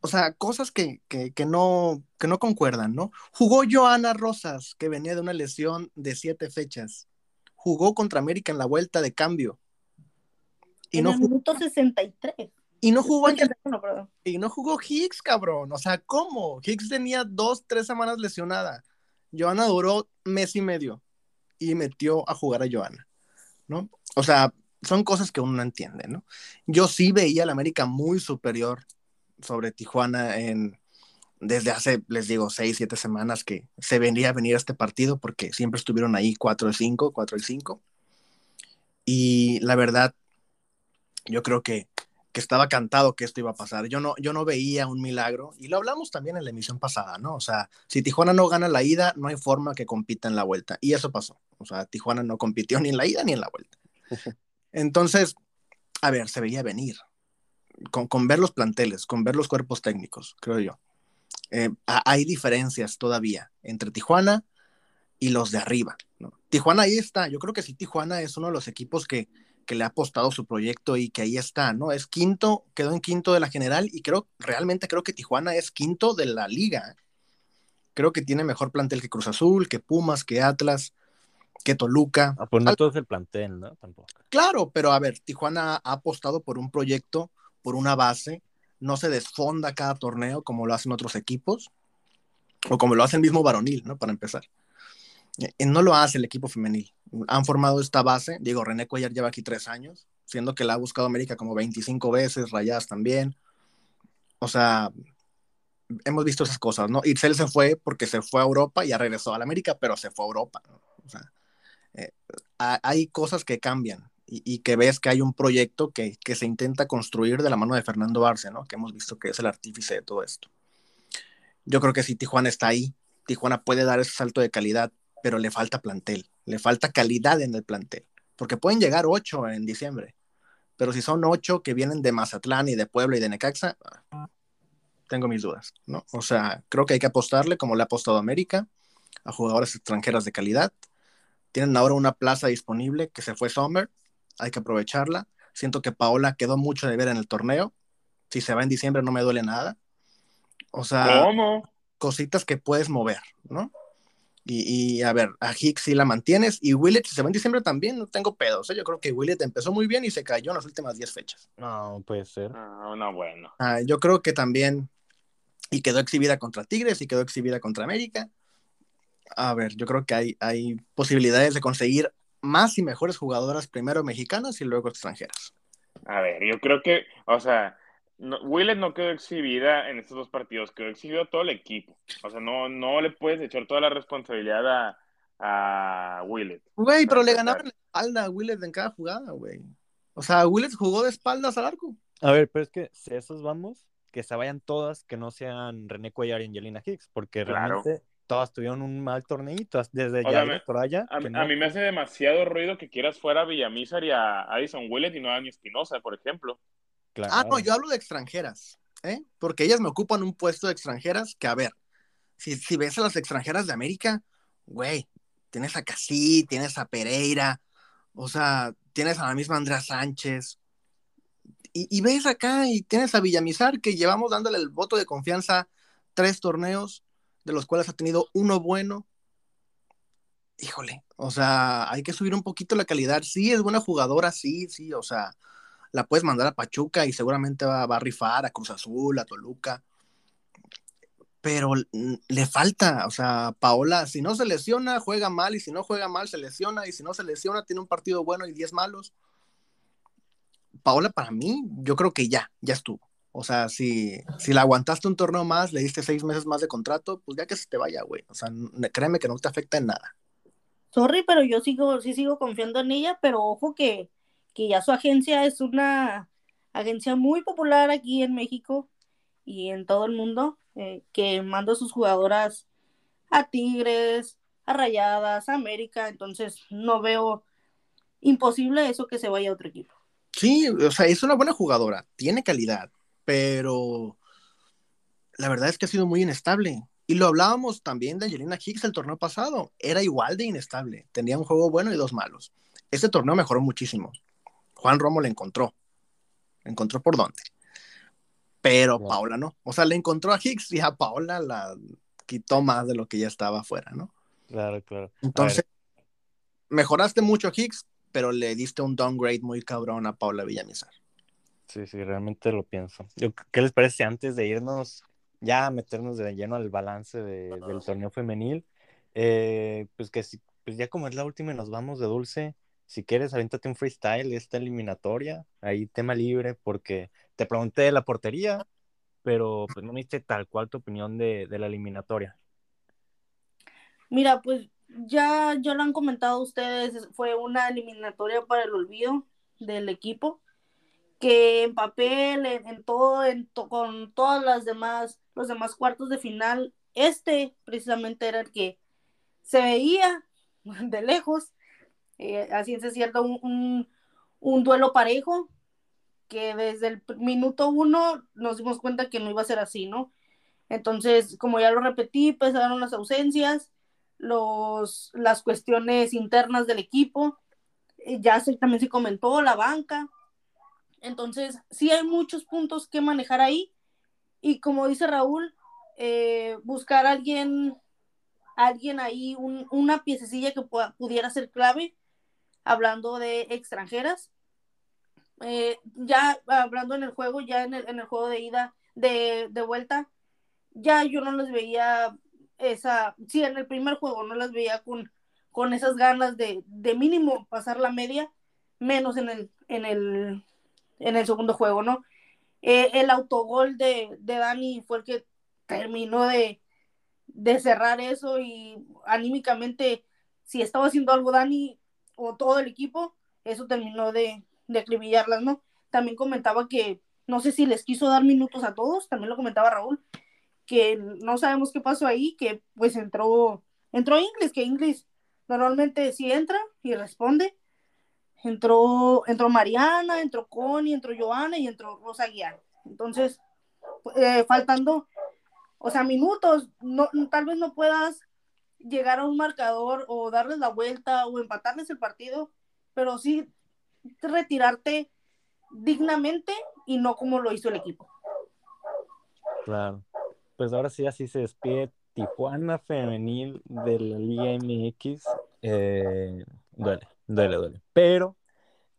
O sea, cosas que, no, que no concuerdan, ¿no? Jugó Joana Rosas, que venía de una lesión de siete fechas jugó contra América en la vuelta de cambio. Y en no el minuto 63. Y no jugó Y no jugó Higgs, cabrón. O sea, ¿cómo? Higgs tenía dos, tres semanas lesionada. Joana duró mes y medio y metió a jugar a Joana, ¿no? O sea, son cosas que uno no entiende, ¿no? Yo sí veía a la América muy superior sobre Tijuana en, desde hace, les digo, seis, siete semanas que se venía a venir a este partido porque siempre estuvieron ahí 4 y 5, 4 y 5. Y la verdad, yo creo que, que, estaba cantado que esto iba a pasar. Yo no, yo no veía un milagro y lo hablamos también en la emisión pasada, ¿no? O sea, si Tijuana no gana la ida, no hay forma que compita en la vuelta. Y eso pasó. O sea, Tijuana no compitió ni en la ida ni en la vuelta. *laughs* Entonces, a ver, se veía venir. Con, con ver los planteles, con ver los cuerpos técnicos, creo yo. Eh, hay diferencias todavía entre Tijuana y los de arriba. Tijuana ahí está. Yo creo que sí, Tijuana es uno de los equipos que, que le ha apostado su proyecto y que ahí está, ¿no? Es quinto, quedó en quinto de la general y creo, realmente creo que Tijuana es quinto de la liga. Creo que tiene mejor plantel que Cruz Azul, que Pumas, que Atlas, que Toluca. Ah, pues no todo es el plantel, ¿no? Tampoco. Claro, pero a ver, Tijuana ha apostado por un proyecto, por una base, no se desfonda cada torneo como lo hacen otros equipos, o como lo hace el mismo varonil, ¿no? Para empezar. Eh, no lo hace el equipo femenil. Han formado esta base. Digo, René Cuellar lleva aquí tres años, siendo que la ha buscado América como 25 veces, Rayadas también. O sea, hemos visto esas cosas, ¿no? Itzel se fue porque se fue a Europa y ya regresó a la América, pero se fue a Europa. O sea, eh, hay cosas que cambian y, que ves que hay un proyecto que, que, se intenta construir de la mano de Fernando Arce, ¿no? Que hemos visto que es el artífice de todo esto. Yo creo que si Tijuana está ahí, Tijuana puede dar ese salto de calidad, pero le falta plantel, le falta calidad en el plantel, porque pueden llegar ocho en diciembre, pero si son ocho que vienen de Mazatlán y de Puebla y de Necaxa, tengo mis dudas, ¿no? O sea, creo que hay que apostarle, como le ha apostado América, a jugadoras extranjeras de calidad. Tienen ahora una plaza disponible que se fue Sommer, hay que aprovecharla. Siento que Paola quedó mucho de ver en el torneo. Si se va en diciembre no me duele nada. O sea, cositas que puedes mover, ¿no? Y, a ver, a Hicks sí la mantienes. Y Willett, si se va en diciembre también, no tengo pedos. ¿eh? Yo creo que Willett empezó muy bien y se cayó en las últimas 10 fechas. No, puede ser. No, no, bueno. Ah, yo creo que también. Y quedó exhibida contra Tigres y quedó exhibida contra América. A ver, yo creo que hay, hay posibilidades de conseguir más y mejores jugadoras, primero mexicanas y luego extranjeras. A ver, yo creo que, o sea, no, Willett no quedó exhibida en estos dos partidos, quedó exhibido todo el equipo. O sea, no, no le puedes echar toda la responsabilidad a, a Willett. Güey, pero le ganaron la espalda a Willett en cada jugada, güey. O sea, Willett jugó de espaldas al arco. A ver, pero es que si esos vamos, que se vayan todas, que no sean René Cuellar y Angelina Hicks, porque realmente todas tuvieron un mal torneito, desde ya por allá. A, mí me hace demasiado ruido que quieras fuera a Villamizar y a Addison Willett y no a Dani Espinosa, por ejemplo. Ah, no, yo hablo de extranjeras, ¿eh? Porque ellas me ocupan un puesto de extranjeras que, a ver, si, si ves a las extranjeras de América, güey, tienes a Casí, tienes a Pereira, o sea, tienes a la misma Andrea Sánchez. Y, y, ves acá y tienes a Villamizar que llevamos dándole el voto de confianza tres torneos, de los cuales ha tenido uno bueno. Híjole, o sea, hay que subir un poquito la calidad. Sí, es buena jugadora, sí, sí, o sea, la puedes mandar a Pachuca y seguramente va, a rifar a Cruz Azul, a Toluca. Pero le falta, o sea, Paola, si no se lesiona, juega mal, y si no juega mal, se lesiona, y si no se lesiona, tiene un partido bueno y diez malos. Paola, para mí, yo creo que ya, ya estuvo. O sea, si, si la aguantaste un torneo más, le diste seis meses más de contrato, pues ya que se te vaya, güey. O sea, créeme que no te afecta en nada. Sorry, pero yo sigo, sí sigo confiando en ella, pero ojo que que ya su agencia es una agencia muy popular aquí en México y en todo el mundo, eh, que manda a sus jugadoras a Tigres, a Rayadas, a América, entonces no veo imposible eso que se vaya a otro equipo. Sí, o sea, es una buena jugadora, tiene calidad, pero la verdad es que ha sido muy inestable. Y lo hablábamos también de Angelina Hicks el torneo pasado, era igual de inestable, tenía un juego bueno y dos malos. Este torneo mejoró muchísimo. Juan Romo le encontró. encontró por dónde. Pero Paola no. O sea, le encontró a Hicks y a Paola la quitó más de lo que ya estaba afuera, ¿no? Claro, claro. Entonces, mejoraste mucho a Hicks, pero le diste un downgrade muy cabrón a Paula Villamizar. Sí, sí, realmente lo pienso. ¿Qué les parece antes de irnos ya a meternos de lleno al balance del torneo femenil? Eh, pues que si, pues ya como es la última y nos vamos de dulce, si quieres, avéntate un freestyle, esta eliminatoria, ahí tema libre, porque te pregunté de la portería, pero pues no me diste tal cual tu opinión de, la eliminatoria. Mira, pues ya, ya lo han comentado ustedes, fue una eliminatoria para el olvido del equipo, que en papel, en, todo, en con todas las demás, los demás cuartos de final, este precisamente era el que se veía *laughs* de lejos eh, así es cierto, un, duelo parejo, que desde el minuto uno nos dimos cuenta que no iba a ser así, ¿no? Entonces, como ya lo repetí, pesaron las ausencias, los, las cuestiones internas del equipo, eh, ya se, también se comentó la banca. Entonces, sí hay muchos puntos que manejar ahí. Y como dice Raúl, eh, buscar a alguien, alguien ahí, una piececilla que pudiera ser clave, hablando de extranjeras. Eh, ya hablando en el juego, ya en el, en el juego de ida, de, de, vuelta, ya yo no les veía esa, sí, en el primer juego no las veía con, con esas ganas de, de mínimo pasar la media, menos en el, en el, en el segundo juego, ¿no? Eh, el autogol de, de Dani fue el que terminó de, de cerrar eso y anímicamente, si estaba haciendo algo Dani o todo el equipo, eso terminó de, de acribillarlas, ¿no? También comentaba que no sé si les quiso dar minutos a todos, también lo comentaba Raúl, que no sabemos qué pasó ahí, que pues entró, entró Inglis, que Inglis normalmente sí entra y responde. Entró, entró Mariana, entró Connie, entró Joana y entró Rosa Guiar. Entonces, eh, faltando, o sea, minutos, no, tal vez no puedas llegar a un marcador o darles la vuelta o empatarles el partido, pero sí retirarte dignamente y no como lo hizo el equipo. Claro pues ahora sí así se despide Tijuana Femenil de la Liga MX. Eh, duele, duele. Pero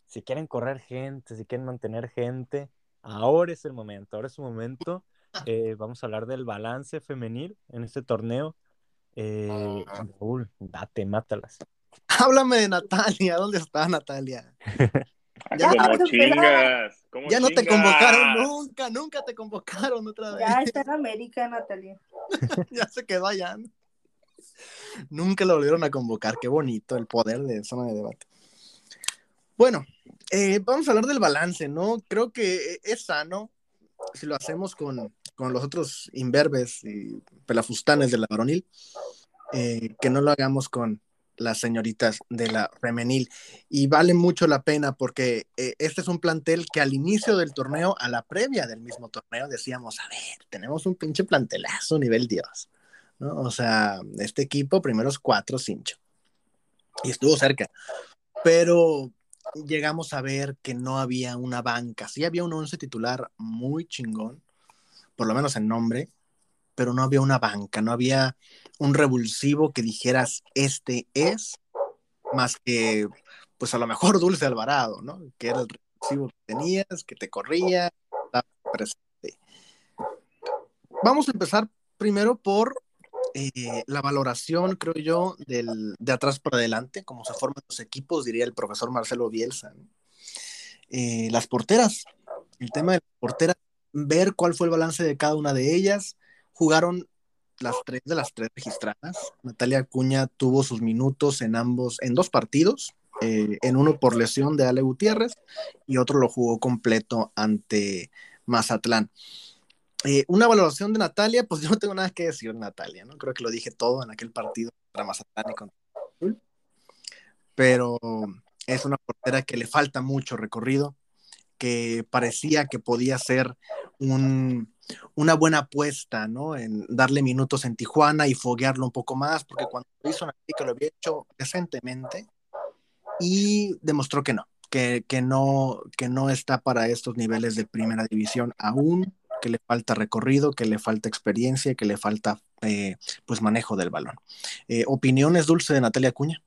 si quieren correr gente, si quieren mantener gente, ahora es el momento, ahora es el momento. *laughs* Eh, vamos a hablar del balance femenil en este torneo. Eh, Raúl, date, mátalas. *laughs* Háblame de Natalia, ¿dónde está Natalia? *laughs* Ya, como chingas. ya no te convocaron nunca, nunca te convocaron otra vez. Ya está en América, Natalia. ya se quedó allá. Nunca lo volvieron a convocar. Qué bonito el poder de zona de debate. Bueno, eh, vamos a hablar del balance, ¿no? Creo que es sano si lo hacemos con, con los otros imberbes y pelafustanes de la varonil, eh, que no lo hagamos con, las señoritas de la femenil. Y vale mucho la pena porque eh, este es un plantel que al inicio del torneo, a la previa del mismo torneo, decíamos, a ver, tenemos un pinche plantelazo nivel Dios. ¿No? O sea, este equipo, primeros cuatro, cincho. Y estuvo cerca. Pero llegamos a ver que no había una banca. Sí había un once titular muy chingón, por lo menos en nombre, pero no había una banca, no había un revulsivo que dijeras, este es, más que, pues a lo mejor Dulce Alvarado, ¿no? Que era el revulsivo que tenías, que te corría, presente. Vamos a empezar primero por eh, la valoración, creo yo, del, de atrás para adelante, cómo se forman los equipos, diría el profesor Marcelo Bielsa. Eh, las porteras, el tema de las porteras, ver cuál fue el balance de cada una de ellas, jugaron las tres de las tres registradas. Natalia Acuña tuvo sus minutos en ambos, en dos partidos, eh, en uno por lesión de Ale Gutiérrez y otro lo jugó completo ante Mazatlán. Eh, una valoración de Natalia, pues *laughs* yo no tengo nada que decir, Natalia, ¿no? Creo que lo dije todo en aquel partido contra Mazatlán y contra Pero es una portera que le falta mucho recorrido, que parecía que podía ser un, una buena apuesta, ¿no? En darle minutos en Tijuana y foguearlo un poco más, porque cuando lo hizo América lo había hecho decentemente y demostró que no, que, que no, que no está para estos niveles de primera división aún, que le falta recorrido, que le falta experiencia, que le falta eh, pues manejo del balón. Eh, ¿Opiniones dulce de Natalia Cuña?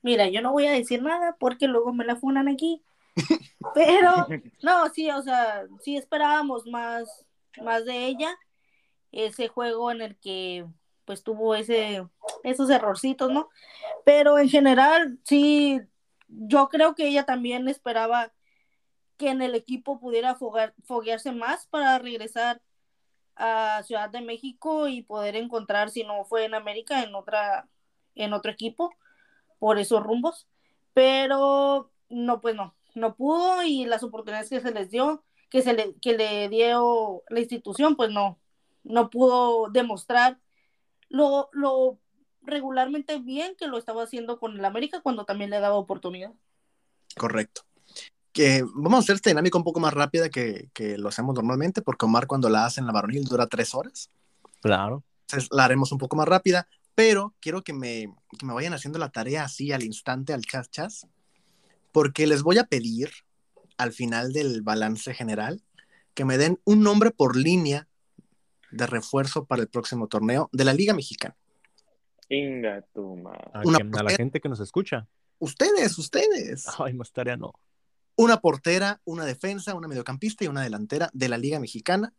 Mira, yo no voy a decir nada porque luego me la funan aquí. *laughs* Pero, no, sí, o sea, sí esperábamos más, más de ella. Ese juego en el que pues tuvo ese, esos errorcitos, ¿no? Pero en general, sí, yo creo que ella también esperaba que en el equipo pudiera foguearse más para regresar a Ciudad de México y poder encontrar, si no fue en América, en otra, en otro equipo, por esos rumbos. Pero no, pues no, no pudo y las oportunidades que se les dio, que, se le, que le dio la institución, pues no, no pudo demostrar lo, lo regularmente bien que lo estaba haciendo con el América cuando también le daba oportunidad. Correcto. Que vamos a hacer esta dinámica un poco más rápida que, que lo hacemos normalmente, porque Omar cuando la hace en la varonil dura tres horas. Claro. Entonces la haremos un poco más rápida, pero quiero que me, que me vayan haciendo la tarea así al instante, al chas chas, porque les voy a pedir al final del balance general que me den un nombre por línea de refuerzo para el próximo torneo de la Liga Mexicana. Inga tu madre. A, Una a la gente que nos escucha. Ustedes, ustedes. Ay, más tarea no. Una portera, una defensa, una mediocampista y una delantera de la Liga Mexicana.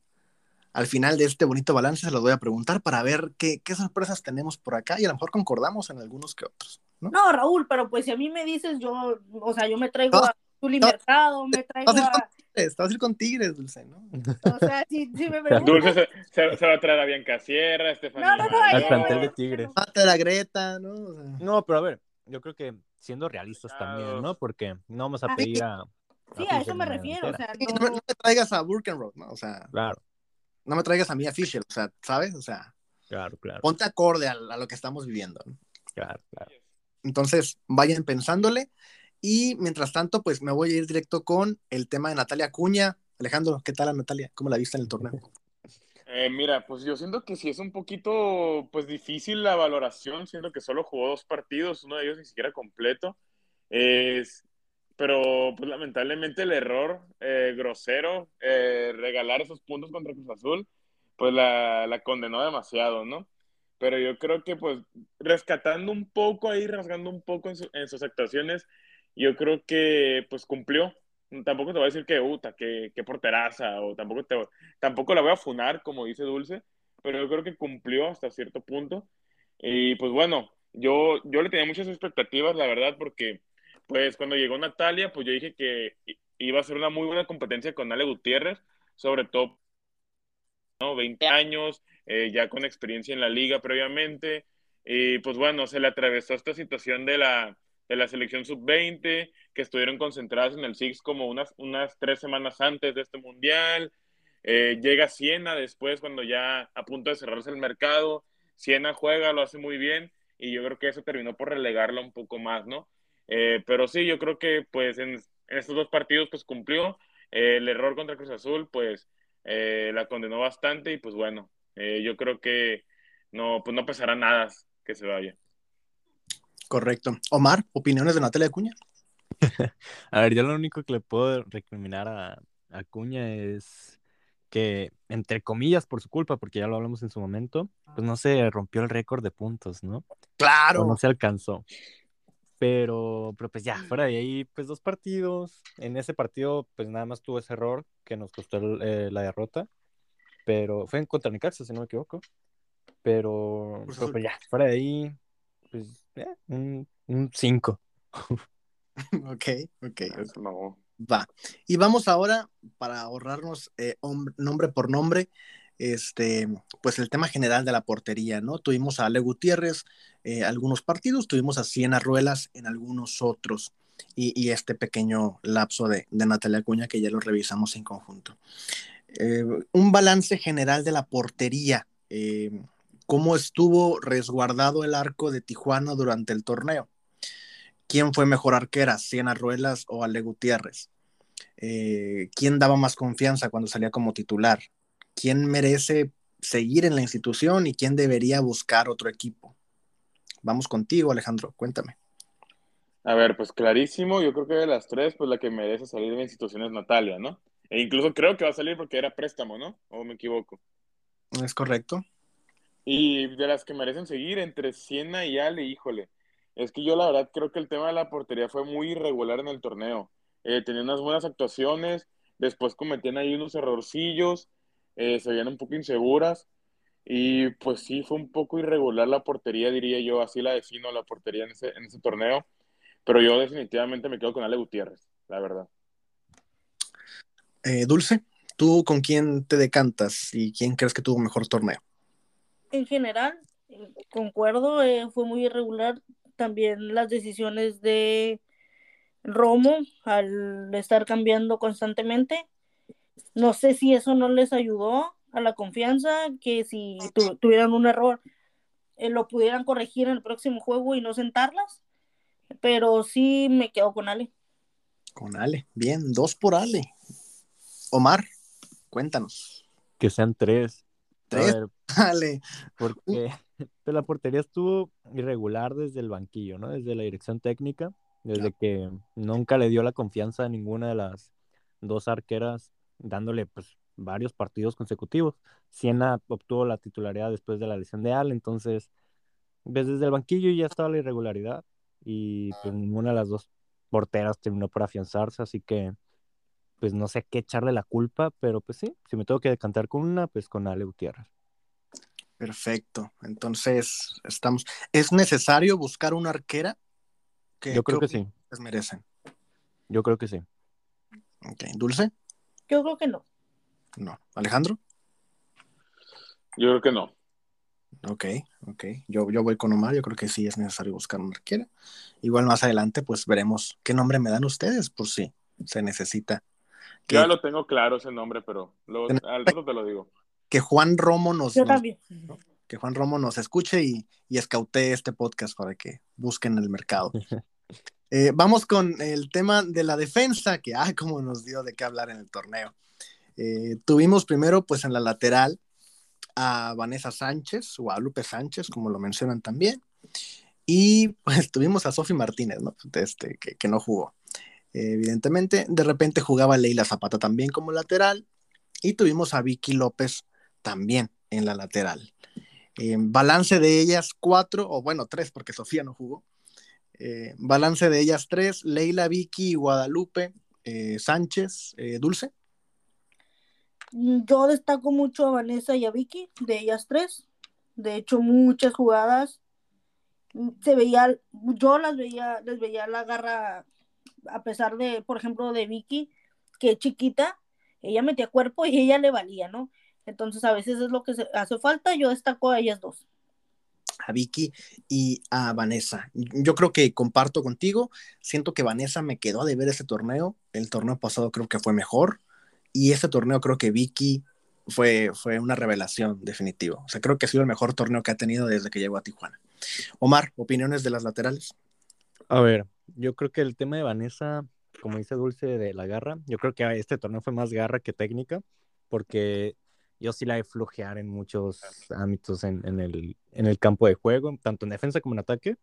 Al final de este bonito balance se los voy a preguntar para ver qué, qué sorpresas tenemos por acá y a lo mejor concordamos en algunos que otros. ¿no? No, Raúl, pero pues si a mí me dices, yo, o sea, yo me traigo No, a Tuli Mercado, me traigo a ir con a, Tigres, vas a ir con Tigres, Dulce, ¿no? o sea, si, si me *laughs* preguntas, Dulce se, se- se va a traer a Bianca Sierra, Estefanía. No, no, no, Al plantel de Tigres. Mata a la Greta, ¿no? O sea, No, pero a ver, yo creo que siendo realistas también, ¿no? Porque no vamos a pedir a. sí, a a eso me refiero, o sea, no, me, no, no me traigas a Burkenroth, ¿no? O sea, Claro, no me traigas a Mia Fisher, o sea, ¿sabes? O sea, claro, claro, ponte acorde a, a lo que estamos viviendo. ¿no? claro, claro. Entonces, vayan pensándole. Y mientras tanto, pues me voy a ir directo con el tema de Natalia Cuña. Alejandro, ¿qué tal a Natalia? ¿Cómo la viste en el torneo? Eh, mira, pues yo siento que sí es un poquito pues difícil la valoración, siento que solo jugó dos partidos, uno de ellos ni siquiera completo. Es, pero pues lamentablemente el error eh, grosero, eh, regalar esos puntos contra Cruz Azul, pues la, la condenó demasiado, ¿no? Pero yo creo que pues rescatando un poco ahí, rasgando un poco en, en sus actuaciones, yo creo que pues cumplió. Tampoco te voy a decir que, uta, que, que porteraza, o tampoco te, tampoco la voy a funar, como dice Dulce, pero yo creo que cumplió hasta cierto punto. Y pues bueno, yo, yo le tenía muchas expectativas, la verdad, porque pues cuando llegó Natalia, pues yo dije que iba a ser una muy buena competencia con Ale Gutiérrez, sobre todo, ¿no? 20 años, eh, ya con experiencia en la liga previamente. Y pues bueno, se le atravesó esta situación de la, de la selección sub-20, que estuvieron concentradas en el Six como unas, unas tres semanas antes de este mundial. Eh, llega Siena después, cuando ya a punto de cerrarse el mercado. Siena juega, lo hace muy bien, y yo creo que eso terminó por relegarla un poco más, ¿no? Eh, pero sí, yo creo que pues en, en estos dos partidos pues cumplió. Eh, el error contra Cruz Azul pues eh, la condenó bastante y pues bueno, eh, yo creo que no, pues no pesará nada que se vaya. Correcto. Omar, ¿opiniones de Natalia Cuña? *laughs* A ver, yo lo único que le puedo recriminar a, a Acuña es que, entre comillas, por su culpa, porque ya lo hablamos en su momento, pues no se rompió el récord de puntos, ¿no? O Claro. no se alcanzó. Pero, pero pues ya, fuera de ahí, pues dos partidos. En ese partido, pues nada más tuvo ese error que nos costó el- eh, la derrota. Pero fue en contra Necaxa, si no me equivoco. Pero, Cruz pero, pues ya, fuera de ahí, pues eh, un 5. *laughs* ok, ok, ok. No. Va. Y vamos ahora, para ahorrarnos eh, nombre por nombre, este, pues el tema general de la portería, ¿no? Tuvimos a Ale Gutiérrez eh, algunos partidos, tuvimos a Siena Ruelas en algunos otros, y, y este pequeño lapso de, de Natalia Acuña que ya lo revisamos en conjunto. Eh, un balance general de la portería, eh, cómo estuvo resguardado el arco de Tijuana durante el torneo. ¿Quién fue mejor arquera, Siena Ruelas o Ale Gutiérrez? Eh, ¿Quién daba más confianza cuando salía como titular? ¿Quién merece seguir en la institución y quién debería buscar otro equipo? Vamos contigo, Alejandro, cuéntame. A ver, pues clarísimo, yo creo que de las tres, pues la que merece salir de la institución es Natalia, ¿no? E incluso creo que va a salir porque era préstamo, ¿no? ¿O me equivoco? ¿Es correcto? Y de las que merecen seguir, entre Siena y Ale, híjole. Es que yo la verdad creo que el tema de la portería fue muy irregular en el torneo. Eh, tenían unas buenas actuaciones, después cometían ahí unos errorcillos, eh, se veían un poco inseguras. Y pues sí, fue un poco irregular la portería, diría yo, así la defino la portería en ese, en ese torneo. Pero yo definitivamente me quedo con Ale Gutiérrez, la verdad. Eh, Dulce, ¿tú con quién te decantas y quién crees que tuvo mejor torneo? En general, eh, concuerdo, eh, fue muy irregular también las decisiones de Romo al estar cambiando constantemente. No sé si eso no les ayudó a la confianza, que si tu- tuvieran un error, eh, lo pudieran corregir en el próximo juego y no sentarlas. Pero sí me quedo con Ale. Con Ale. Bien, dos por Ale. Omar, cuéntanos. Que sean tres. Tres. Ale. Porque *laughs* la portería estuvo irregular desde el banquillo, ¿no? Desde la dirección técnica, desde que nunca le dio la confianza a ninguna de las dos arqueras, dándole pues varios partidos consecutivos. Siena obtuvo la titularidad después de la lesión de Al, entonces pues, desde el banquillo ya estaba la irregularidad y pues ninguna de las dos porteras terminó por afianzarse, así que pues no sé qué echarle la culpa, pero pues sí, si me tengo que decantar con una, pues con Ale Gutiérrez. Perfecto. Entonces, estamos. ¿Es necesario buscar una arquera? Que, Yo creo que sí. Les merecen. Yo creo que sí. Ok. ¿Dulce? Yo creo que no. No. ¿Alejandro? Yo creo que no. Ok, ok. Yo, yo voy con Omar, yo creo que sí es necesario buscar una arquera. Igual más adelante, pues veremos qué nombre me dan ustedes, por si se necesita. Ya lo tengo claro ese nombre, pero luego, al rato te lo digo. Que Juan Romo nos, Yo también. que Juan Romo nos escuche y, y escautee este podcast para que busquen el mercado. *laughs* Eh, vamos con el tema de la defensa, que ah, como nos dio de qué hablar en el torneo. Eh, tuvimos primero, pues en la lateral, a Vanessa Sánchez, o a Lupe Sánchez, como lo mencionan también. Y pues tuvimos a Sofi Martínez, ¿no? Este, que, que no jugó, eh, evidentemente. De repente jugaba Leila Zapata también como lateral. Y tuvimos a Vicky López también en la lateral. Eh, balance de ellas cuatro, o bueno, tres, porque Sofía no jugó. Eh, balance de ellas tres, Leila, Vicky Guadalupe Sánchez, Dulce. Yo destaco mucho a Vanessa y a Vicky, de ellas tres. De hecho, muchas jugadas se veía, yo las veía, les veía la garra, a pesar de, por ejemplo, de Vicky, que chiquita, ella metía cuerpo y ella le valía, ¿no? Entonces a veces es lo que hace falta, yo destaco a ellas dos. A Vicky y a Vanessa. Yo creo que comparto contigo, siento que Vanessa me quedó de ver ese torneo, el torneo pasado creo que fue mejor, y este torneo creo que Vicky fue, fue una revelación definitiva. O sea, creo que ha sido el mejor torneo que ha tenido desde que llegó a Tijuana. Omar, opiniones de las laterales. A ver, yo creo que el tema de Vanessa, como dice Dulce de la garra, yo creo que este torneo fue más garra que técnica, porque yo sí la he flojear en muchos ámbitos en, el, en el campo de juego, tanto en defensa como en ataque.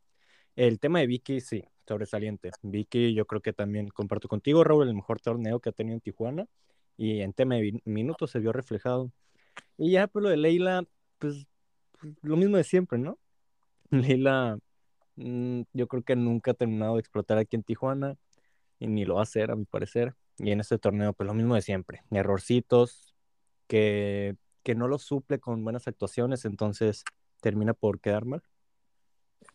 El tema de Vicky, sí, sobresaliente. Vicky, yo creo que también comparto contigo, Raúl, el mejor torneo que ha tenido en Tijuana y en tema de minutos se vio reflejado. Y ya, por lo de Leila, pues, pues lo mismo de siempre, ¿no? *laughs* Leila, mm, yo creo que nunca ha terminado de explotar aquí en Tijuana y ni lo va a hacer, a mi parecer. Y en este torneo, pues lo mismo de siempre, errorcitos que, que no lo suple con buenas actuaciones, entonces termina por quedar mal.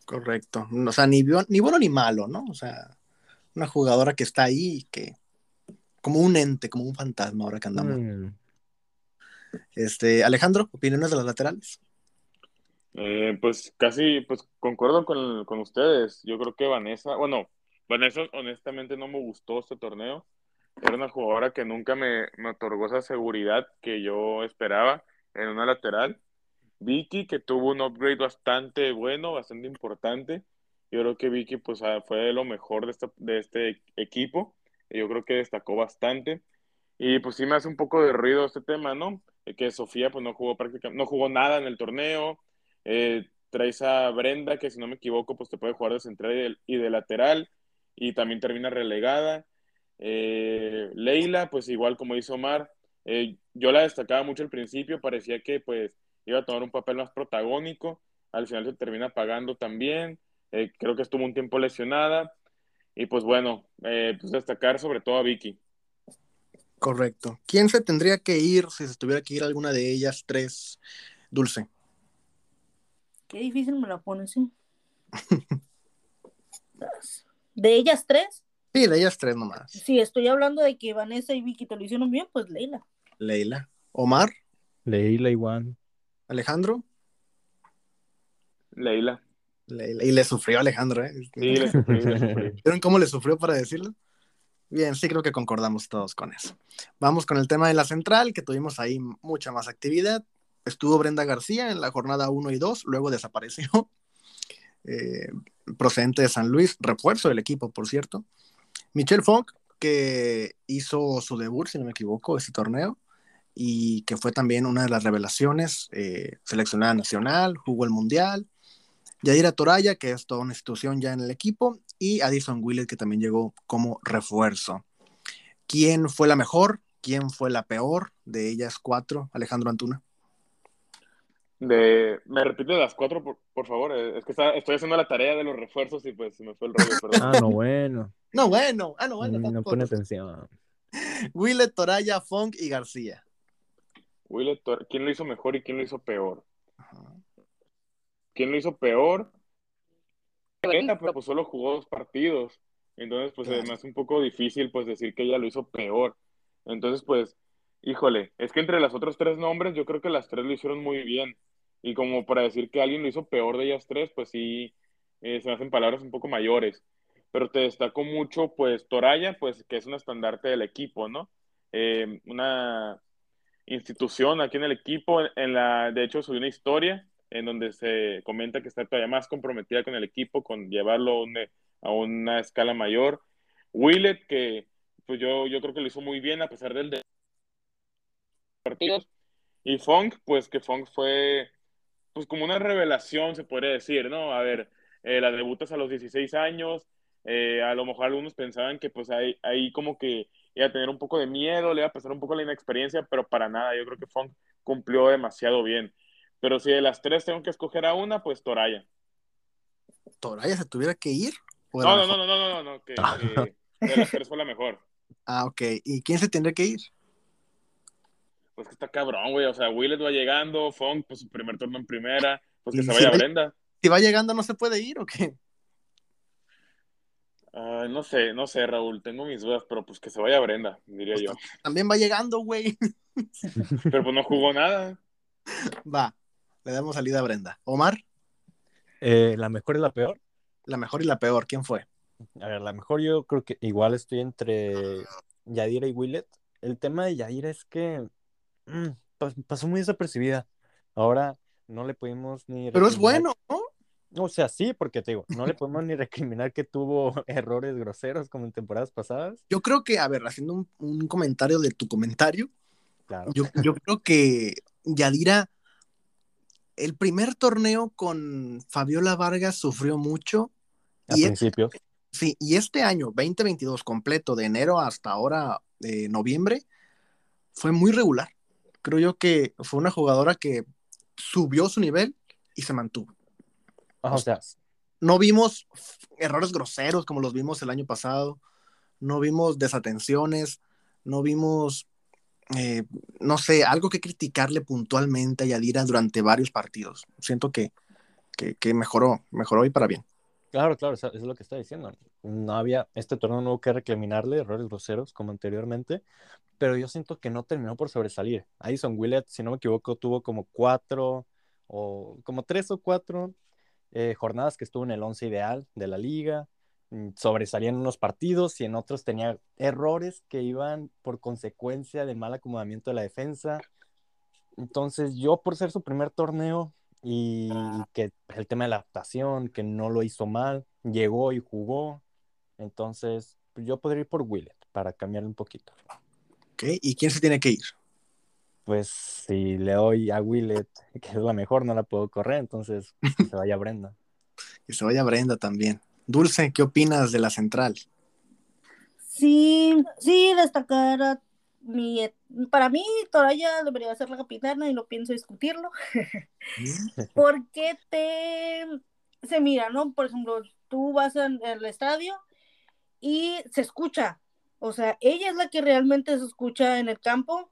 Correcto. O sea, ni, ni bueno ni malo, ¿no? O sea, una jugadora que está ahí y que como un ente, como un fantasma ahora que andamos. Mm. Este, Alejandro, opiniones de las laterales. Eh, pues casi, pues concuerdo con, con, ustedes. Yo creo que Vanessa, bueno, Vanessa honestamente no me gustó este torneo. Era una jugadora que nunca me, me otorgó esa seguridad que yo esperaba en una lateral. Vicky, que tuvo un upgrade bastante bueno, bastante importante. Yo creo que Vicky pues, ah, fue lo mejor de este, de este equipo yo creo que destacó bastante. Y pues sí me hace un poco de ruido este tema, ¿no? que Sofía pues no jugó prácticamente, no jugó nada en el torneo. Eh, traes a Brenda, que si no me equivoco, pues te puede jugar de central y de, lateral, y también termina relegada. Eh, Leila, pues igual como hizo Omar, eh, yo la destacaba mucho al principio, parecía que pues iba a tomar un papel más protagónico, al final se termina pagando también, creo que estuvo un tiempo lesionada, y pues bueno, eh, pues destacar sobre todo a Vicky. Correcto. ¿Quién se tendría que ir si se tuviera que ir alguna de ellas tres? Dulce. Qué difícil me la pones, ¿sí? *laughs* ¿De ellas tres? Sí, de ellas tres nomás. Sí, estoy hablando de que Vanessa y Vicky te lo hicieron bien, pues Leila. Leila. Omar. Leila igual. Alejandro. Leila. y le sufrió Alejandro, ¿eh? Sí, le sufrió, ¿Vieron cómo le sufrió para decirlo? Bien, sí creo que concordamos todos con eso. Vamos con el tema de la central, que tuvimos ahí mucha más actividad. Estuvo Brenda García en la jornada 1 y 2, luego desapareció. *laughs* Eh, procedente de San Luis, refuerzo del equipo, por cierto. Michelle Funk, que hizo su debut, si no me equivoco, ese torneo, y que fue también una de las revelaciones, eh, seleccionada nacional, jugó el Mundial. Yadira Toraya, que es toda una institución ya en el equipo, y Addison Willett, que también llegó como refuerzo. ¿Quién fue la mejor? ¿Quién fue la peor de ellas cuatro, Alejandro Antuna? De, me repite las cuatro, por, favor. Es que estoy haciendo la tarea de los refuerzos y pues se me fue el rollo. ah, no, bueno. *laughs* No, bueno. Ah, no, bueno. Mm, no pone atención. Willet, Toraya, Funk y García. Willet, ¿quién lo hizo mejor y quién lo hizo peor? ¿Quién lo hizo peor? Ella, pues, solo jugó dos partidos. Entonces, pues es más un poco difícil pues decir que ella lo hizo peor. Entonces, pues, híjole, es que entre las otros tres nombres yo creo que las tres lo hicieron muy bien. Y como para decir que alguien lo hizo peor de ellas tres, pues sí, eh, se me hacen palabras un poco mayores. Pero te destaco mucho, pues, Toraya, pues, que es un estandarte del equipo, ¿no? Eh, una institución aquí en el equipo, en la, de hecho, soy una historia en donde se comenta que está todavía más comprometida con el equipo, con llevarlo a una escala mayor. Willett, que pues yo, yo creo que lo hizo muy bien a pesar del de partidos. Y Funk, pues que Funk fue pues como una revelación, se podría decir, ¿no? A ver, eh, la debutas a los 16 años, eh, a lo mejor algunos pensaban que pues ahí, ahí como que iba a tener un poco de miedo, le iba a pasar un poco la inexperiencia, pero para nada, yo creo que Funk cumplió demasiado bien. Pero si de las tres tengo que escoger a una, pues Toraya. ¿Toraya se tuviera que ir? No, no, no, no, no, no, no, que, de las tres fue la mejor. *laughs* Ah, ok. ¿Y quién se tendría que ir? Pues que está cabrón, güey. O sea, Willet va llegando, Funk, pues su primer turno en primera, pues que se vaya Brenda. Si va llegando, ¿no se puede ir o qué? Uh, no sé, no sé, Raúl, tengo mis dudas, pero pues que se vaya Brenda, diría pues yo. También va llegando, güey. *laughs* pero pues no jugó nada. Va, le damos salida a Brenda. ¿Omar? Eh, ¿La mejor y la peor? La mejor y la peor, ¿quién fue? A ver, la mejor yo creo que igual estoy entre Yadira y Willet. El tema de Yadira es que mm, pasó muy desapercibida. Ahora no le pudimos ni... Pero es bueno, ¿no? O sea, sí, porque te digo, no le *laughs* podemos ni recriminar que tuvo *laughs* errores groseros como en temporadas pasadas. Yo creo que, a ver, haciendo un, comentario de tu comentario, claro. yo, yo *laughs* creo que Yadira, el primer torneo con Fabiola Vargas sufrió mucho. Al principio. sí, y este año, 2022, completo, de enero hasta ahora, de noviembre, fue muy regular. Creo yo que fue una jugadora que subió su nivel y se mantuvo. o sea, no vimos errores groseros como los vimos el año pasado, no vimos desatenciones, no vimos eh, no sé, algo que criticarle puntualmente a Yadira durante varios partidos. Siento que, que, mejoró, mejoró y para bien. Claro, claro, eso es lo que está diciendo. No había, este torneo no hubo que reclaminarle errores groseros como anteriormente, pero yo siento que no terminó por sobresalir. Addison Willett, si no me equivoco, tuvo como cuatro o como tres o cuatro eh, jornadas que estuvo en el once ideal de la liga. Mm, sobresalía en unos partidos y en otros tenía errores que iban por consecuencia del mal acomodamiento de la defensa. Entonces yo por ser su primer torneo y que el tema de la adaptación, que no lo hizo mal, llegó y jugó, entonces pues, yo podría ir por Willett para cambiar un poquito. Ok, ¿y quién se tiene que ir? Pues si le doy a Willett, *laughs* que es la mejor, no la puedo correr, entonces que se vaya Brenda. *laughs* que se vaya Brenda también. Dulce, ¿qué opinas de la central? Sí, sí, destacar mi, para mí Toraya debería ser la capitana y no pienso discutirlo. *laughs* Porque te se mira, ¿no? Por ejemplo, tú vas al estadio y se escucha. O sea, ella es la que realmente se escucha en el campo,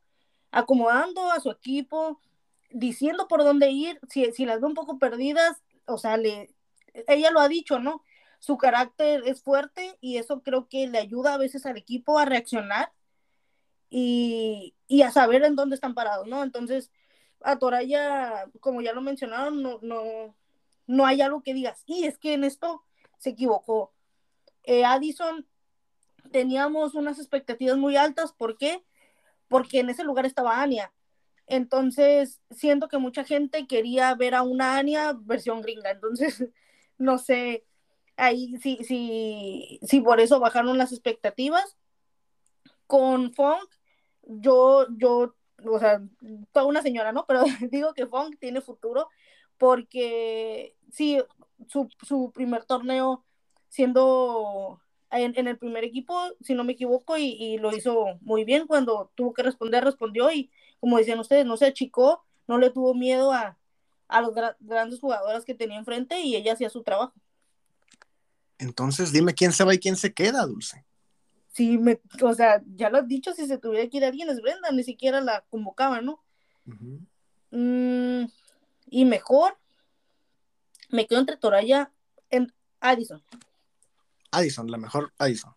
acomodando a su equipo, diciendo por dónde ir. Si, si las ve un poco perdidas, o sea, le, ella lo ha dicho, ¿no? su carácter es fuerte y eso creo que le ayuda a veces al equipo a reaccionar y, a saber en dónde están parados, ¿no? Entonces, a Toraya, como ya lo mencionaron, no, no, no hay algo que digas, y es que en esto se equivocó. Eh, Addison, teníamos unas expectativas muy altas, ¿por qué? Porque en ese lugar estaba Ania. Entonces, siento que mucha gente quería ver a una Ania versión gringa. Entonces, *laughs* no sé, ahí sí, sí, sí, por eso bajaron las expectativas. con Funk, yo, yo, o sea, toda una señora, ¿no? Pero *laughs* digo que Funk tiene futuro porque sí, su, su primer torneo siendo en, el primer equipo, si no me equivoco, y, lo hizo muy bien. Cuando tuvo que responder, respondió y, como decían ustedes, no se achicó, no le tuvo miedo a, a los grandes jugadoras que tenía enfrente y ella hacía su trabajo. Entonces, dime quién se va y quién se queda, Dulce. Sí, me, o sea, ya lo has dicho, si se tuviera que ir alguien es Brenda, ni siquiera la convocaba, ¿no? Mm, y mejor, me quedo entre Toraya en Addison. Addison, la mejor Addison.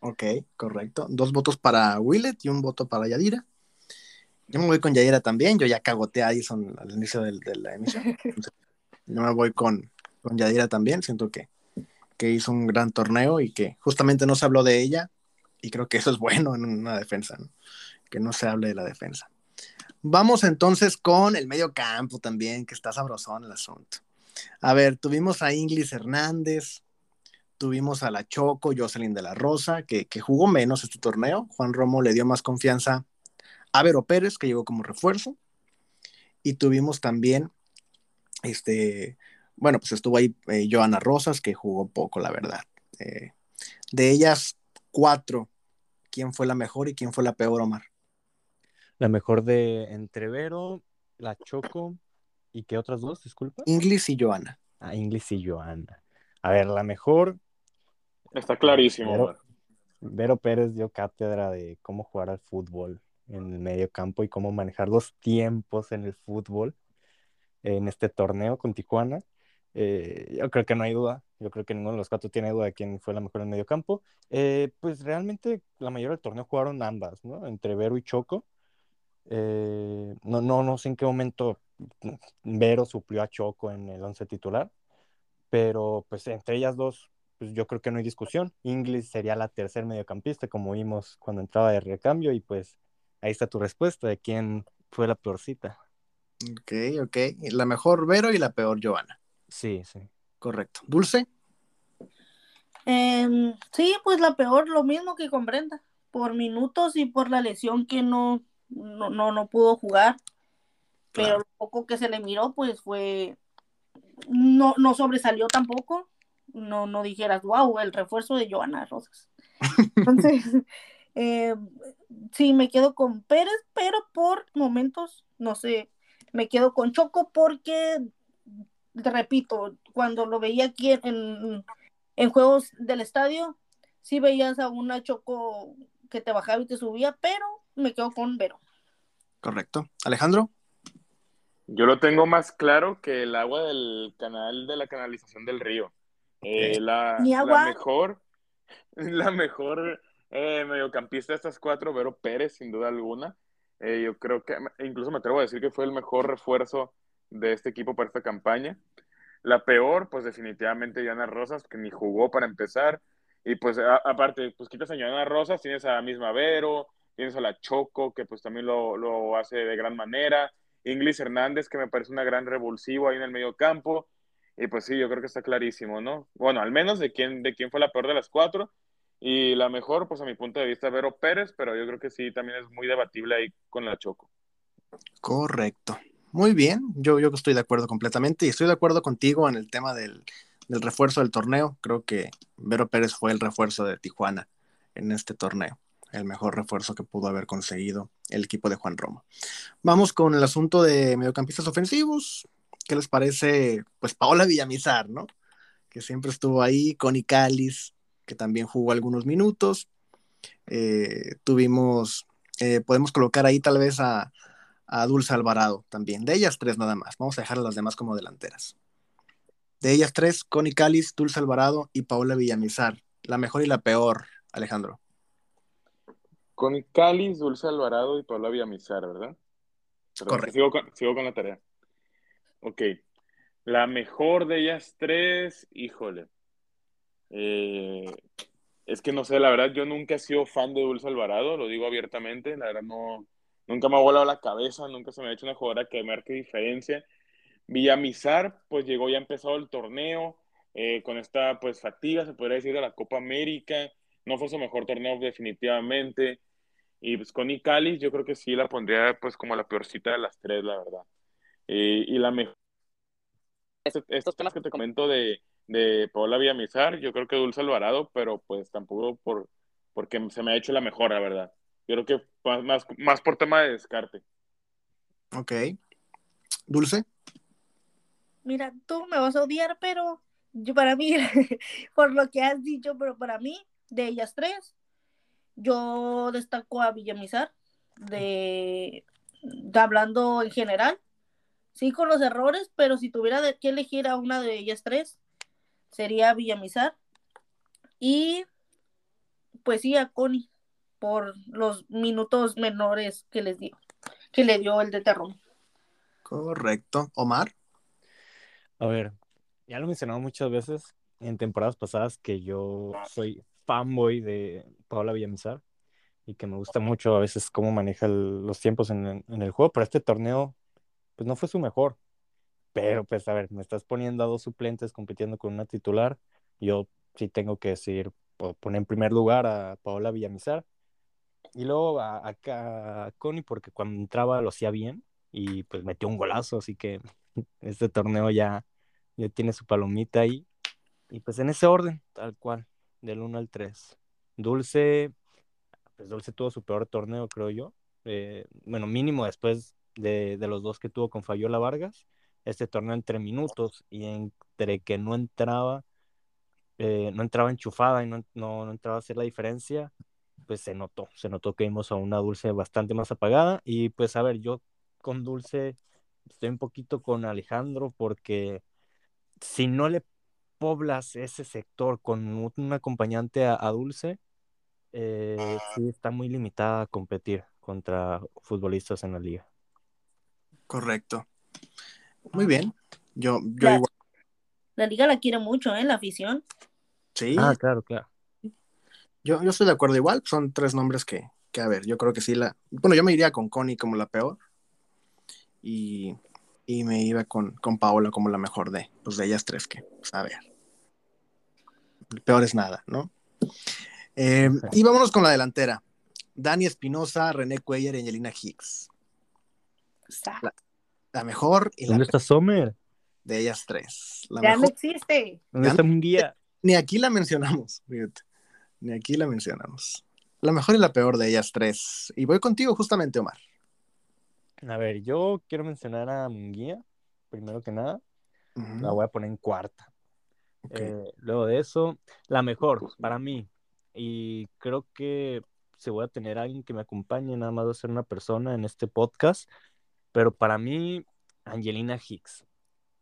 Ok, correcto. Dos votos para Willet y un voto para Yadira. Yo me voy con Yadira también. Yo ya cagoteé a Addison al inicio de, la emisión. yo me voy con, con Yadira también. Siento que, que hizo un gran torneo y que justamente no se habló de ella. Y creo que eso es bueno en una defensa, que no se hable de la defensa. Vamos entonces con el medio campo también, que está sabrosón el asunto. A ver, tuvimos a Inglis Hernández, Tuvimos a la Choco, Jocelyn de la Rosa, que, jugó menos este torneo. Juan Romo le dio más confianza a Vero Pérez, que llegó como refuerzo. Y tuvimos también, este, bueno, pues estuvo ahí eh, Joana Rosas, que jugó poco, la verdad. Eh, de ellas, cuatro, ¿quién fue la mejor y quién fue la peor, Omar? La mejor de Entrevero, la Choco, ¿y qué otras dos, disculpa? Inglis y Joana. Ah, Inglis y Joana. A ver, la mejor, Está clarísimo. Vero, Pérez dio cátedra de cómo jugar al fútbol en el medio campo y cómo manejar los tiempos en el fútbol en este torneo con Tijuana. Eh, yo creo que no hay duda. Yo creo que ninguno de los cuatro tiene duda de quién fue la mejor en medio campo. Eh, pues realmente la mayoría del torneo jugaron ambas, ¿no? Entre Vero y Choco. Eh, no, no, no sé en qué momento Vero suplió a Choco en el once titular, pero pues entre ellas dos pues yo creo que no hay discusión. Inglis sería la tercer mediocampista, como vimos cuando entraba de recambio, y pues ahí está tu respuesta de quién fue la peorcita. Ok, ok. La mejor Vero y la peor Giovanna. Sí, sí. Correcto. ¿Dulce? Em, sí, pues la peor, lo mismo que con Brenda, por minutos y por la lesión que no, no, no, pudo jugar. Pero lo poco que se le miró, pues fue. No, no sobresalió tampoco no, no dijeras, wow, el refuerzo de Joana Rosas. *laughs* Entonces, eh, sí, me quedo con Pérez, pero por momentos, no sé, me quedo con Choco porque, repito, cuando lo veía aquí en, en juegos del estadio, sí veías a una Choco que te bajaba y te subía, pero me quedo con Vero. Correcto. Alejandro. Yo lo tengo más claro que el agua del canal de la canalización del río. Eh, la, mejor, *laughs* la mejor eh, mediocampista de estas cuatro, Vero Pérez, sin duda alguna. Eh, yo creo que, incluso me atrevo a decir que fue el mejor refuerzo de este equipo para esta campaña. La peor, pues definitivamente Diana Rosas, que ni jugó para empezar. Y pues aparte, pues quitas a Diana Rosas, tienes a la misma Vero, tienes a la Choco, que pues también lo, lo hace de gran manera. Inglis Hernández, que me parece una gran revulsivo ahí en el medio campo. Y pues sí, yo creo que está clarísimo, ¿no? Bueno, al menos de quién, de quién fue la peor de las cuatro. Y la mejor, pues a mi punto de vista, Vero Pérez, pero yo creo que sí, también es muy debatible ahí con la Choco. Correcto. Muy bien, yo, yo estoy de acuerdo completamente y estoy de acuerdo contigo en el tema del, refuerzo del torneo. Creo que Vero Pérez fue el refuerzo de Tijuana en este torneo, el mejor refuerzo que pudo haber conseguido el equipo de Juan Roma. Vamos con el asunto de mediocampistas ofensivos. ¿Qué les parece? Pues Paola Villamizar, ¿no? Que siempre estuvo ahí, Connie Calis, que también jugó algunos minutos. Eh, tuvimos, eh, podemos colocar ahí tal vez a, Dulce Alvarado también. De ellas tres nada más. Vamos a dejar a las demás como delanteras. De ellas tres, Connie Calis, Dulce Alvarado y Paola Villamizar. La mejor y la peor, Alejandro. Connie Calis, Dulce Alvarado y Paola Villamizar, ¿verdad? Correcto. sigo con la tarea. Ok. La mejor de ellas tres, híjole. Eh, es que no sé, la verdad, yo nunca he sido fan de Dulce Alvarado, lo digo abiertamente, la verdad no, nunca me ha volado la cabeza, nunca se me ha hecho una jugadora que marque diferencia. Villamizar, pues llegó ya empezado el torneo, eh, con esta pues fatiga, se podría decir, de la Copa América, no fue su mejor torneo definitivamente. Y pues con Icalis yo creo que sí la pondría pues como la peorcita de las tres, la verdad. Eh, y la mejor... Estas penas que te comento de, de Paola Villamizar, yo creo que Dulce Alvarado, pero pues tampoco por, porque se me ha hecho la mejor, la verdad. Yo creo que más, más por tema de descarte. Ok. Dulce. Mira, tú me vas a odiar, pero yo para mí, *laughs* por lo que has dicho, pero para mí, de ellas tres, yo destaco a Villamizar, de, hablando en general, sí con los errores, pero si tuviera que elegir a una de ellas tres, sería Villamizar. Y pues sí, a Connie, por los minutos menores que les dio, que le dio el de terror. Correcto. Omar. A ver, ya lo he mencionado muchas veces en temporadas pasadas que yo soy fanboy de Paola Villamizar y que me gusta mucho a veces cómo maneja los tiempos en, el juego, pero este torneo pues no fue su mejor. Pero pues a ver, me estás poniendo a dos suplentes compitiendo con una titular, yo sí tengo que decir, poner en primer lugar a Paola Villamizar y luego a, a, Connie porque cuando entraba lo hacía bien y pues metió un golazo, así que *laughs* este torneo ya, ya tiene su palomita ahí. Y pues en ese orden, tal cual, del 1 al 3. Dulce, pues Dulce tuvo su peor torneo, creo yo. Eh, bueno, mínimo después de, los dos que tuvo con Fayola Vargas. Este torneo entre minutos y entre que no entraba, eh, no entraba enchufada y no, no, entraba a hacer la diferencia, pues se notó, se notó que vimos a una Dulce bastante más apagada. Y pues a ver, yo con Dulce estoy un poquito con Alejandro porque si no le poblas ese sector con un acompañante a, Dulce, eh, sí está muy limitada a competir contra futbolistas en la liga. Correcto. Muy bien. Yo, yo la, igual. La liga la quiere mucho, ¿eh? La afición. Sí. Ah, claro, claro. Yo, yo estoy de acuerdo igual. Son tres nombres que, que, a ver, yo creo que sí la. Bueno, yo me iría con Connie como la peor. Y y me iba con, con Paola como la mejor de, pues de ellas tres que, pues, a ver, el peor es nada, ¿no? Eh, y vámonos con la delantera. Dani Espinosa, René Cuellar y Angelina Hicks. La, mejor y ¿Dónde está Sommer? De ellas tres. ya no existe. ¿Dónde está guía? Ni aquí la mencionamos, fíjate. Ni aquí la mencionamos. La mejor y la peor de ellas tres. Y voy contigo justamente, Omar. A ver, yo quiero mencionar a Munguía, primero que nada. La voy a poner en cuarta. Eh, luego de eso, la mejor para mí. Y creo que se voy a tener alguien que me acompañe, nada más va a ser una persona en este podcast. Pero para mí, Angelina Hicks.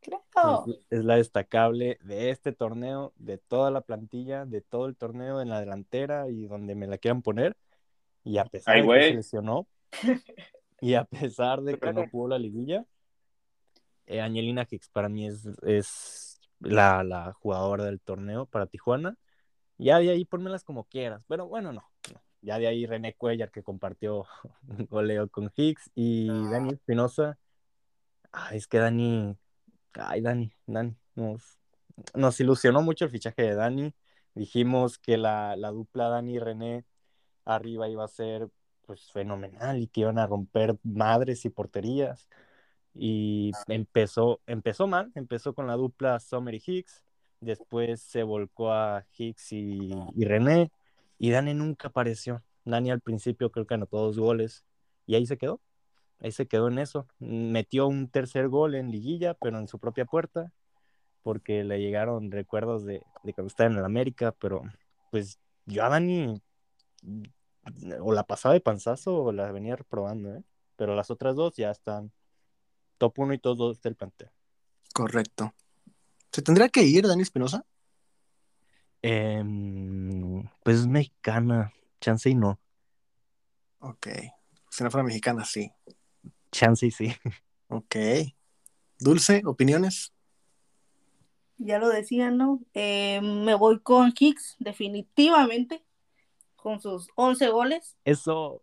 Claro. Es, la destacable de este torneo, de toda la plantilla, de todo el torneo en la delantera y donde me la quieran poner. Y a pesar de que se lesionó, *laughs* Y a pesar de que no pudo la liguilla, eh, Angelina Hicks para mí es, es la, jugadora del torneo para Tijuana. Ya de ahí ponmelas como quieras, pero bueno, no. Ya de ahí René Cuellar que compartió *laughs* un goleo con Hicks y Dani Espinosa. Ay, es que Dani, ay, Dani, Dani, nos, nos ilusionó mucho el fichaje de Dani. Dijimos que la, la dupla Dani y René arriba iba a ser pues fenomenal y que iban a romper madres y porterías. Y empezó, empezó mal, empezó con la dupla Summer y Hicks, después se volcó a Hicks y, René, y Dani nunca apareció. Dani al principio creo que anotó dos goles, y ahí se quedó, ahí se quedó en eso. Metió un tercer gol en liguilla, pero en su propia puerta, porque le llegaron recuerdos de, de cuando estaba en el América, pero pues yo a Dani o la pasaba de panzazo o la venía reprobando, ¿eh? Pero las otras dos ya están top 1 y top 2 del plantel. Correcto. ¿Se tendría que ir Dani Espinosa? Em, pues es mexicana, chance y no. Ok. Si no fuera mexicana, sí. Chance y sí. *laughs* Ok. Dulce, ¿opiniones? Ya lo decía, ¿no? Eh, me voy con Hicks, definitivamente con sus 11 goles. Eso.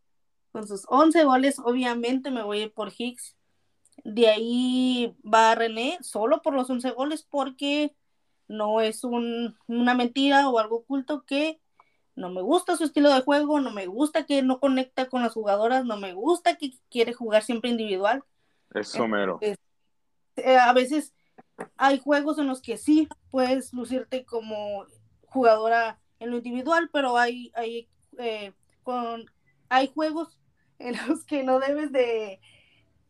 Con sus 11 goles, obviamente me voy por Hicks. De ahí va René, solo por los 11 goles, porque no es una mentira o algo oculto que No me gusta su estilo de juego, no me gusta que no conecta con las jugadoras, no me gusta que quiere jugar siempre individual. Es somero. Eh, a veces hay juegos en los que sí puedes lucirte como jugadora en lo individual, pero hay, hay, eh, con, hay juegos en los que no debes de,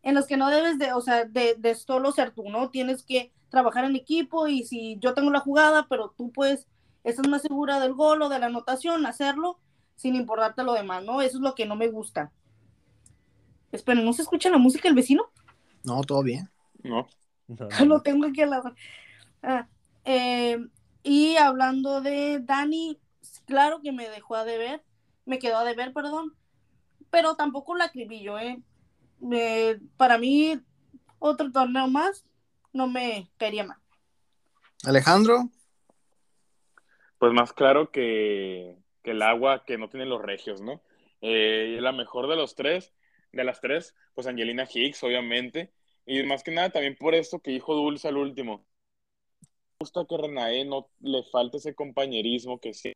en los que no debes de, o sea, de, de solo ser tú, ¿no? Tienes que trabajar en equipo y si yo tengo la jugada, pero tú puedes, estás más segura del gol o de la anotación, hacerlo sin importarte lo demás, ¿no? Eso es lo que no me gusta. Espera, ¿no se escucha la música del vecino? No, todo bien. No. *laughs* Lo tengo aquí al lado. Ah, eh, y hablando de Dani, claro que me dejó a deber, me quedó a deber, perdón, pero tampoco la acribillo, ¿eh? para mí, otro torneo más no me caería mal. Alejandro. Pues más claro que, que el agua que no tienen los regios, ¿no? Eh, la mejor de los tres, de las tres, pues Angelina Hicks, obviamente. Y más que nada también por esto que dijo Dulce al último. Me gusta que Renae no le falte ese compañerismo que sí.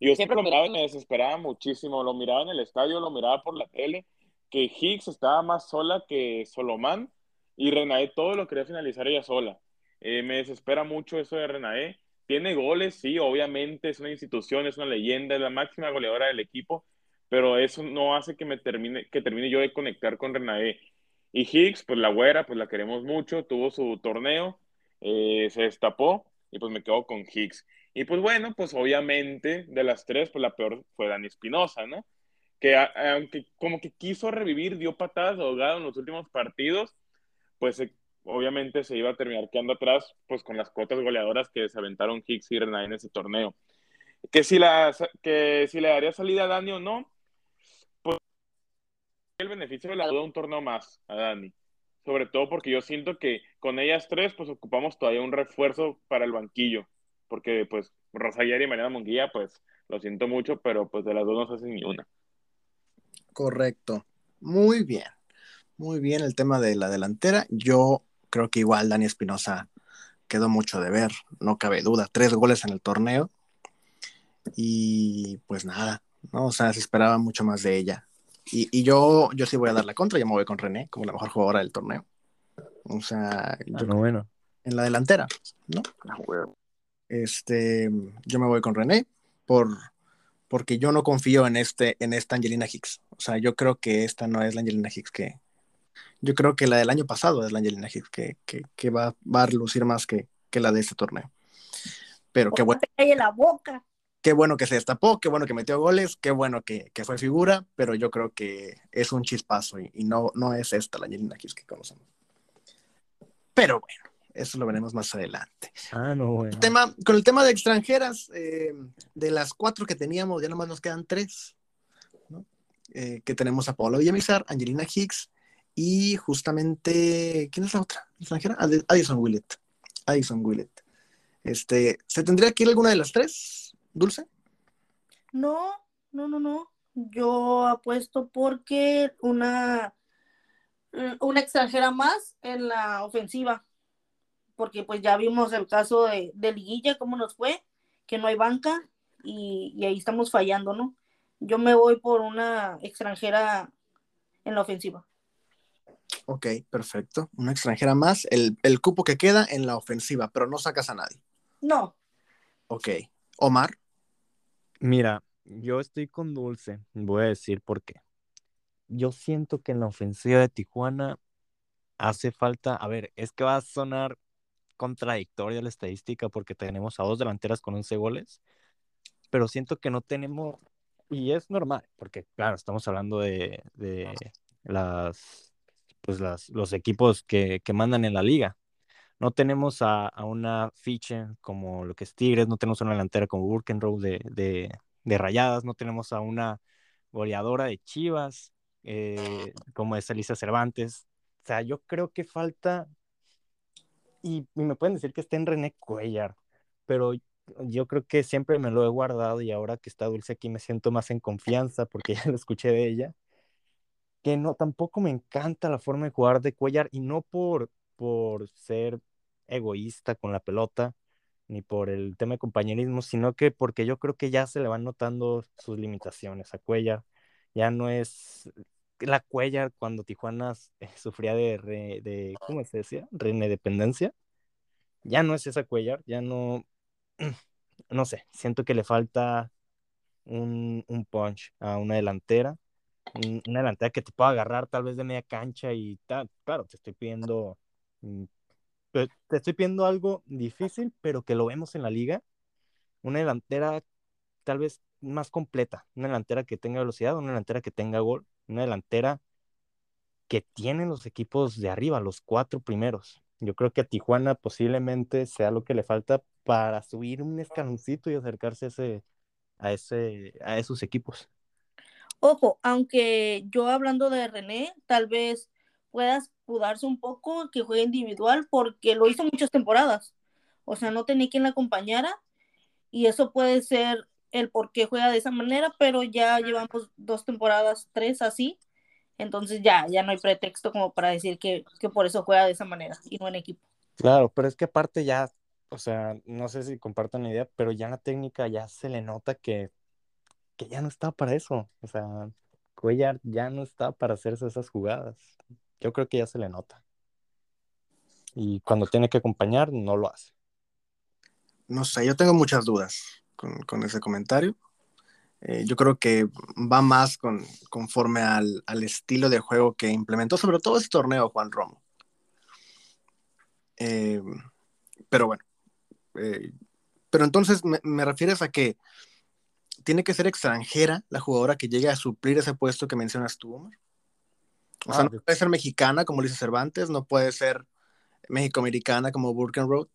Y yo siempre lo miraba y me desesperaba muchísimo. Lo miraba en el estadio, lo miraba por la tele, que Hicks estaba más sola que Solomán y Renae todo lo quería finalizar ella sola. Eh, me desespera mucho eso de Renae. Tiene goles, sí, obviamente es una institución, es una leyenda, es la máxima goleadora del equipo, pero eso no hace que me termine, que termine yo de conectar con Renae. Y Higgs, pues la güera, pues la queremos mucho, tuvo su torneo, eh, se destapó y pues me quedo con Higgs. Y pues bueno, pues obviamente de las tres, pues la peor fue Dani Espinosa, ¿no? Que aunque como que quiso revivir, dio patadas de ahogado en los últimos partidos, pues eh, obviamente se iba a terminar quedando atrás, pues con las cuotas goleadoras que se aventaron Higgs y Renae en ese torneo. Que si, la, que si le daría salida a Dani o no, el beneficio de la duda un torneo más a Dani. Sobre todo porque yo siento que con ellas tres, pues ocupamos todavía un refuerzo para el banquillo. Porque, pues, Rosayer y Mariana Monguía, pues, lo siento mucho, pero pues de las dos no se hacen ni una. Correcto. Muy bien. Muy bien el tema de la delantera. Yo creo que igual Dani Espinosa quedó mucho de ver, no cabe duda. Tres goles en el torneo. Y pues nada, ¿no? O sea, se esperaba mucho más de ella. Y, yo, yo sí voy a dar la contra, yo me voy con René como la mejor jugadora del torneo. O sea, ah, bueno. en la delantera, ¿no? Ah, este, yo me voy con René por, porque yo no confío en, este, en esta Angelina Hicks. O sea, yo creo que esta no es la Angelina Hicks que... Yo creo que la del año pasado es la Angelina Hicks que, que, que va, va, a lucir más que, que la de este torneo. Pero qué bueno. la boca qué bueno que se destapó, qué bueno que metió goles, qué bueno que, que fue figura, pero yo creo que es un chispazo y, y no, no es esta la Angelina Kiss que conocemos. Pero bueno, eso lo veremos más adelante. Ah, no, bueno. Tema, con el tema de extranjeras, eh, de las cuatro que teníamos, ya nomás nos quedan tres, ¿no? eh, que tenemos a Paula Villamizar, Angelina Hicks y justamente, ¿quién es la otra extranjera? Addison Willett. Addison Willett. Este, ¿Se tendría que ir alguna de las tres? Dulce? No, no, no, no. Yo apuesto porque una, mm, una extranjera más en la ofensiva. Porque pues ya vimos el caso de, Liguilla, cómo nos fue, que no hay banca y, ahí estamos fallando, ¿no? Yo me voy por una extranjera en la ofensiva. Ok, perfecto. Una extranjera más, el, el, cupo que queda en la ofensiva, pero no sacas a nadie. No. Ok. Omar. Mira, yo estoy con Dulce, voy a decir por qué. Yo siento que en la ofensiva de Tijuana hace falta, a ver, es que va a sonar contradictoria la estadística porque tenemos a dos delanteras con 11 goles, pero siento que no tenemos, y es normal, porque claro, estamos hablando de, las, pues las, los equipos que, que mandan en la liga, no tenemos a, una ficha como lo que es Tigres, no tenemos una delantera como Burkenrow de, de, Rayadas, no tenemos a una goleadora de Chivas eh, como es Elisa Cervantes. O sea, yo creo que falta, y, me pueden decir que está en René Cuellar, pero yo creo que siempre me lo he guardado y ahora que está Dulce aquí me siento más en confianza porque *laughs* ya lo escuché de ella. Que no, tampoco me encanta la forma de jugar de Cuellar y no por, por ser egoísta con la pelota, ni por el tema de compañerismo, sino que porque yo creo que ya se le van notando sus limitaciones a Cuellar. Ya no es la Cuellar cuando Tijuana *laughs* sufría de, de, ¿cómo se decía? Renedependencia. Ya no es esa Cuellar, ya no, *clears throat* no sé, siento que le falta un, un punch a una delantera, una delantera que te pueda agarrar tal vez de media cancha y tal. Claro, te estoy pidiendo mm, te estoy pidiendo algo difícil, pero que lo vemos en la liga. Una delantera tal vez más completa, una delantera que tenga velocidad, una delantera que tenga gol, una delantera que tienen los equipos de arriba, los cuatro primeros. Yo creo que a Tijuana posiblemente sea lo que le falta para subir un escaloncito y acercarse a, ese, a, ese, a esos equipos. Ojo, aunque yo hablando de René, tal vez puedas pudarse un poco que juegue individual porque lo hizo muchas temporadas. O sea, no tenía quien la acompañara y eso puede ser el por qué juega de esa manera, pero ya llevamos dos temporadas, tres así. Entonces ya, ya no hay pretexto como para decir que, que por eso juega de esa manera y no en equipo. Claro, pero es que aparte ya, o sea, no sé si compartan la idea, pero ya en la técnica ya se le nota que, que ya no está para eso. O sea, Cuellar ya no está para hacerse esas jugadas yo creo que ya se le nota. Y cuando tiene que acompañar, no lo hace. No sé, yo tengo muchas dudas con, ese comentario. Eh, yo creo que va más con, conforme al, estilo de juego que implementó, sobre todo este torneo Juan Romo. Eh, pero bueno, eh, pero entonces me, me, refieres a que tiene que ser extranjera la jugadora que llegue a suplir ese puesto que mencionas tú, Omar. O sea, ah, no puede ser mexicana como dice Cervantes, no puede ser mexicoamericana como Road.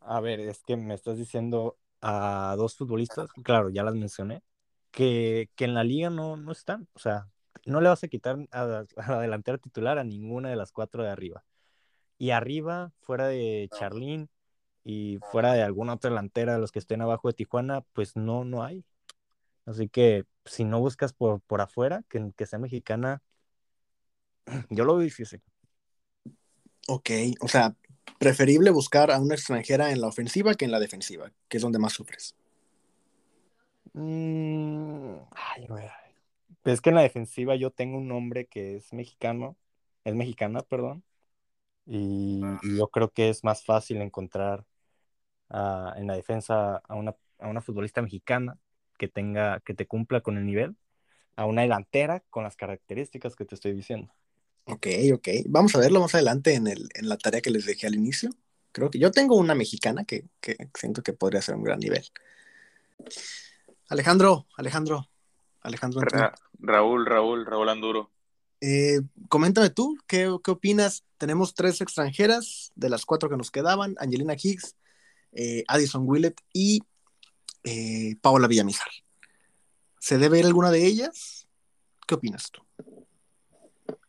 A ver, es que me estás diciendo a dos futbolistas, claro, ya las mencioné, que, en la liga no, no están. O sea, no le vas a quitar a, la delantera titular a ninguna de las cuatro de arriba. Y arriba, fuera de Charlín y fuera de alguna otra delantera de los que estén abajo de Tijuana, pues no, no hay. Así que si no buscas por, por afuera, que, que sea mexicana, *clears throat* yo lo veo difícil. Ok, o sea, preferible buscar a una extranjera en la ofensiva que en la defensiva, que es donde más sufres. Mm, ay, Es que en la defensiva yo tengo un nombre que es mexicano, es mexicana, perdón, y, yo creo que es más fácil encontrar en la defensa a una, a una futbolista mexicana que tenga, que te cumpla con el nivel, a una delantera con las características que te estoy diciendo. Ok, ok. Vamos a verlo más adelante en, el, en la tarea que les dejé al inicio. Creo que yo tengo una mexicana que, que siento que podría ser un gran nivel. Alejandro, Alejandro, Alejandro. Raúl, Raúl, Raúl Anduro. Eh, coméntame tú, ¿qué, ¿qué, opinas? Tenemos tres extranjeras de las cuatro que nos quedaban, Angelina Higgs, eh, Addison Willett y eh, Paola Villamizar. ¿Se debe ir alguna de ellas? ¿Qué opinas tú?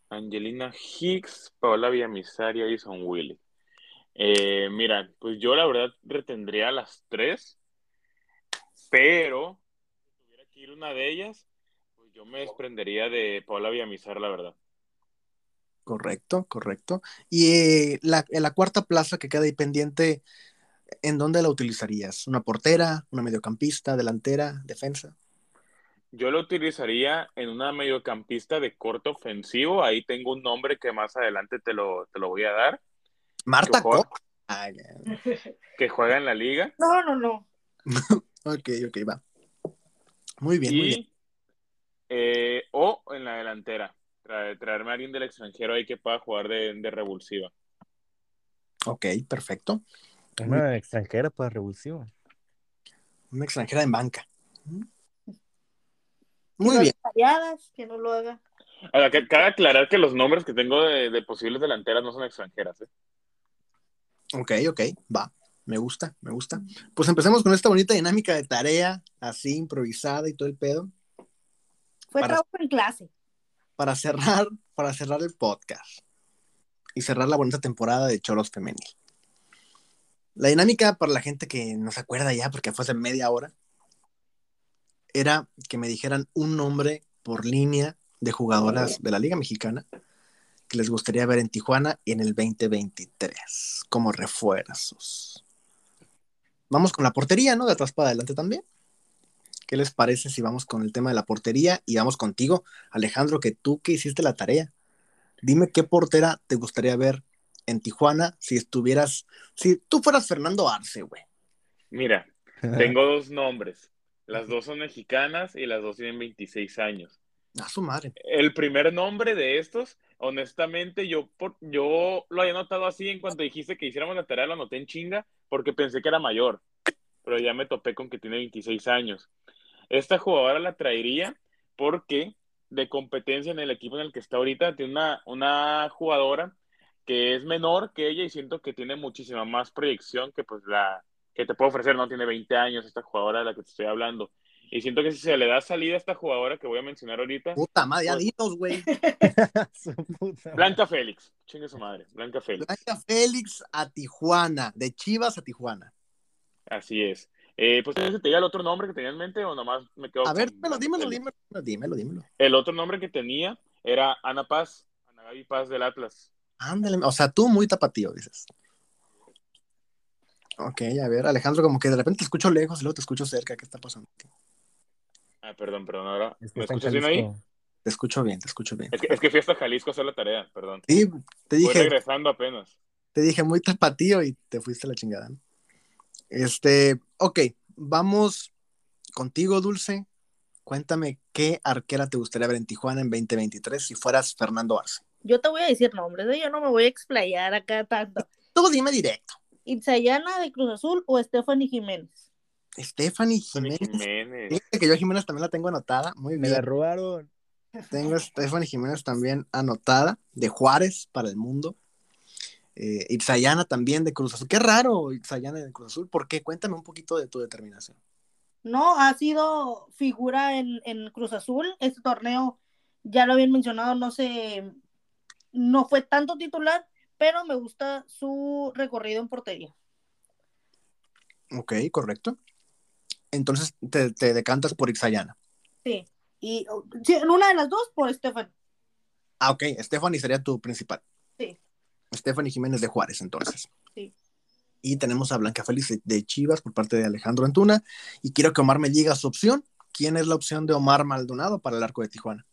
Angelina Hicks, Paola Villamizar y Addison Willy. Eh, mira, pues yo la verdad retendría las tres, pero si tuviera que ir una de ellas, pues yo me desprendería de Paola Villamizar, la verdad. Correcto, correcto. Y eh, la, la, cuarta plaza que queda ahí pendiente, ¿en dónde la utilizarías? ¿Una portera, una mediocampista, delantera, defensa? Yo lo utilizaría en una mediocampista de corto ofensivo. Ahí tengo un nombre que más adelante te lo, te lo voy a dar. Marta que *laughs* que juega en la liga. No, no, no. *laughs* ok, ok, va. Muy bien, muy bien. Eh, o en la delantera. traerme a alguien del extranjero ahí que pueda jugar de, de revulsiva. Ok, perfecto. Una extranjera para revulsivo. Una extranjera en banca. Muy bien. que no lo haga. Ahora, que, cabe aclarar que los nombres que tengo de, posibles delanteras no son extranjeras. ¿eh? Ok, ok, va. Me gusta, me gusta. Pues empecemos con esta bonita dinámica de tarea, así improvisada y todo el pedo. Fue trabajo en clase. Para cerrar, para cerrar el podcast y cerrar la bonita temporada de Choros Femenil. La dinámica para la gente que no se acuerda ya, porque fue hace media hora, era que me dijeran un nombre por línea de jugadoras de la Liga Mexicana que les gustaría ver en Tijuana y en el 2023 como refuerzos. vamos con la portería, ¿no? De atrás para adelante también. ¿Qué les parece si vamos con el tema de la portería y vamos contigo, Alejandro, que tú que hiciste la tarea? Dime qué portera te gustaría ver en Tijuana si estuvieras, si tú fueras Fernando Arce, güey. Mira, *laughs* tengo dos nombres. Las dos son mexicanas y las dos tienen 26 años. A su madre. El primer nombre de estos, honestamente, yo, por, yo lo había notado así en cuanto dijiste que hiciéramos la tarea, lo anoté en chinga porque pensé que era mayor, pero ya me topé con que tiene 26 años. Esta jugadora la traería porque de competencia en el equipo en el que está ahorita tiene una, una jugadora que es menor que ella y siento que tiene muchísima más proyección que pues la que te puedo ofrecer, no tiene 20 años esta jugadora de la que te estoy hablando. Y siento que si se le da salida a esta jugadora que voy a mencionar ahorita. Puta madre, ya dinos, güey. *laughs* *laughs* Blanca Félix, chingue su madre, Blanca Félix. Blanca Félix a Tijuana, de Chivas a Tijuana. Así es. Eh, pues te diga el otro nombre que tenía en mente o nomás me quedo. A ver, dímelo, dímelo, dímelo, dímelo, dímelo. El otro nombre que tenía era Ana Paz, Ana Gaby Paz del Atlas. Ándale, o sea, tú muy tapatío, dices. Ok, a ver, Alejandro, como que de repente te escucho lejos y luego te escucho cerca. ¿Qué está pasando? Ah, perdón, perdón. Ahora, ¿me escuchas bien ahí? Te escucho bien, te escucho bien. Es que, es que fui hasta Jalisco a hacer la tarea, perdón. Sí, te dije. Voy regresando apenas. Te dije muy tapatío y te fuiste a la chingada. ¿no? Este, ok, vamos contigo, Dulce. Cuéntame qué arquera te gustaría ver en Tijuana en 2023 si fueras Fernando Arce. Yo te voy a decir nombres, ¿eh? yo no me voy a explayar acá tanto. Todo dime directo. Itzayana de Cruz Azul o Stephanie Jiménez. Stephanie Jiménez. Jiménez. Fíjate que yo a Jiménez también la tengo anotada. Muy Me bien. la robaron. Tengo a Stephanie Jiménez también anotada, de Juárez para el mundo. Eh, Itzayana también de Cruz Azul. Qué raro, Itzayana de Cruz Azul. ¿Por qué? Cuéntame un poquito de tu determinación. No, ha sido figura en, en Cruz Azul. Este torneo, ya lo habían mencionado, no sé, no fue tanto titular, pero me gusta su recorrido en portería. Ok, correcto. Entonces te, te decantas por Itzayana. Sí. Y oh, sí, en una de las dos por Estefan. Ah, ok. Stephanie sería tu principal. Sí. Stephanie Jiménez de Juárez, entonces. Sí. Y tenemos a Blanca Félix de- de Chivas por parte de Alejandro Antuna. Y quiero que Omar me diga su opción. ¿Quién es la opción de Omar Maldonado para el arco de Tijuana?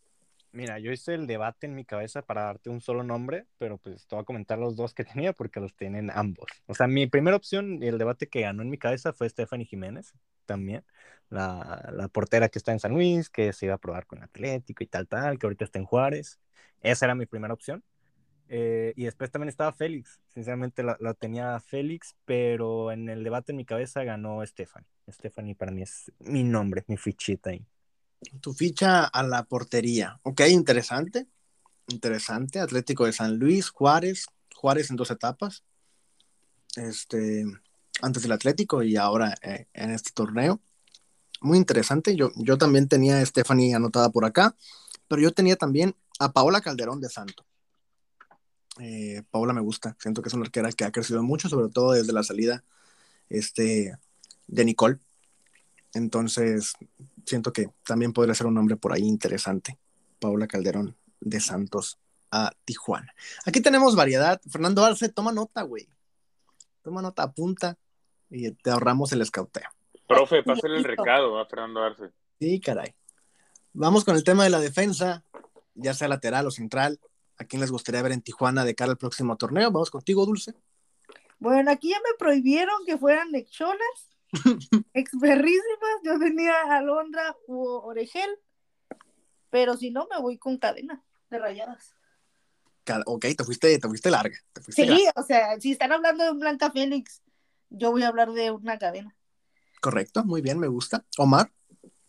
Mira, yo hice el debate en mi cabeza para darte un solo nombre, pero pues te voy a comentar los dos que *laughs* tenía porque los tienen ambos. O sea, mi primera opción y el debate que ganó en mi cabeza fue Stephanie Jiménez, también, la, la portera que está en San Luis, que se iba a probar con Atlético y tal, tal, que ahorita está en Juárez. Esa era mi primera opción. Eh, y después también estaba Félix. Sinceramente la, la tenía Félix, pero en el debate en mi cabeza ganó Stephanie. Stephanie para mí es mi nombre, mi fichita ahí. Tu ficha a la portería. Ok, interesante. Interesante. Atlético de San Luis, Juárez. Juárez en dos etapas. Este, antes del Atlético y ahora eh, en este torneo. Muy interesante. Yo, yo también tenía a Stephanie anotada por acá, pero yo tenía también a Paola Calderón de Santo. Eh, Paola me gusta. Siento que es una arquera que ha crecido mucho, sobre todo desde la salida este, de Nicole. Entonces, siento que también podría ser un nombre por ahí interesante. Paula Calderón de Santos a Tijuana. Aquí tenemos variedad. Fernando Arce, toma nota, güey. Toma nota, apunta y te ahorramos el escauteo. Profe, pásale el recado a Fernando Arce. Sí, caray. Vamos con el tema de la defensa, ya sea lateral o central. ¿A quién les gustaría ver en Tijuana de cara al próximo torneo? Vamos contigo, Dulce. Bueno, aquí ya me prohibieron que fueran excholas, *laughs* experrísimas. Yo tenía Alondra u Oregel, pero si no, me voy con cadena de rayadas. Ok, te fuiste, te fuiste larga. Te fuiste Sí, larga. o sea, si están hablando de Blanca Félix, yo voy a hablar de una cadena. Correcto, muy bien, me gusta. Omar,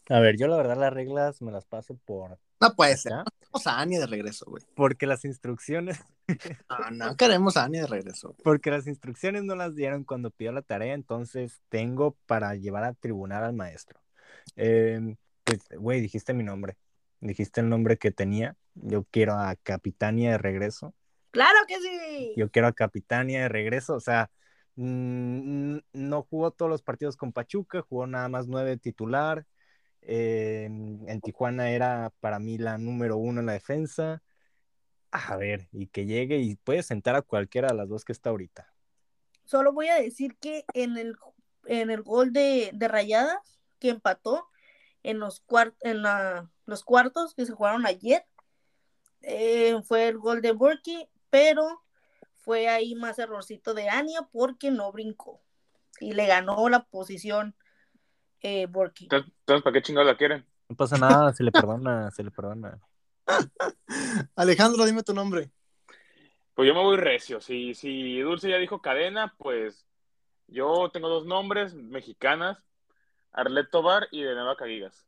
A ver, yo la verdad las reglas me las paso por no puede ser. acá, Tenemos a Ania de regreso, güey. porque las instrucciones, *laughs* No, no queremos a Ania de regreso. porque las instrucciones no las dieron cuando pidió la tarea, entonces tengo para llevar a tribunal al maestro. Eh, pues, güey, dijiste mi nombre, dijiste el nombre que tenía. Yo quiero a Capitania de regreso. ¡Claro que sí! Yo quiero a Capitania de regreso. O sea, no jugó todos los partidos con Pachuca, jugó nada más nueve titular. En Tijuana era para mí la número uno en la defensa. A ver, y que llegue y puede sentar a cualquiera de las dos que está ahorita. Solo voy a decir que en el, en el gol de, Rayadas, que empató en los, en los cuartos que se jugaron ayer. Eh, fue el gol de Burki, pero fue ahí más errorcito de Ania porque no brincó y le ganó la posición eh, Burki. Entonces, ¿para qué chingados la quieren? No pasa nada, se le *laughs* perdona, se le perdona. Alejandro, dime tu nombre. Pues yo me voy recio. Si, si Dulce ya dijo cadena, pues yo tengo dos nombres mexicanas, Arlet Tobar y de Nueva Caguigas.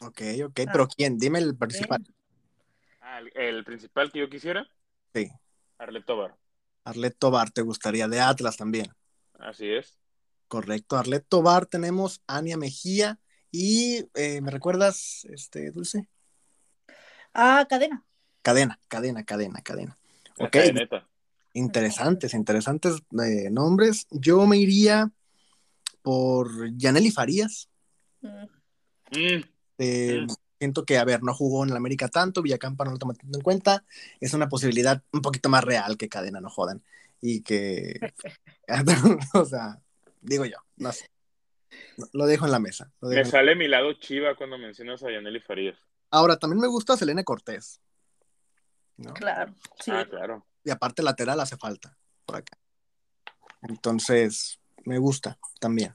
Ok, ok, pero ¿quién? Dime el principal. Ah, el, el principal que yo quisiera, Sí. Arlet Tobar. Arlet Tobar, ¿te gustaría? De Atlas también. Así es. Correcto. Arlet Tobar, tenemos Ania Mejía y eh, ¿me recuerdas, este, Dulce? Ah, cadena. Cadena, cadena, cadena, cadena. La Ok, cadeneta. interesantes, interesantes eh, nombres. Yo me iría por Yaneli Farías. Mm, Mm, Eh, Mm. Siento que, a ver, no jugó en el América tanto, Villacampa no lo toma tanto en cuenta. Es una posibilidad un poquito más real que Cadena, no jodan. Y que, *laughs* o sea, digo yo, no sé. Lo dejo en la mesa. lo dejo Me en- sale mi lado chiva cuando mencionas a Yaneli Farías. Ahora, también me gusta Selena Cortés. ¿no? claro, sí. Ah, claro. Y aparte lateral hace falta por acá. Entonces, me gusta también.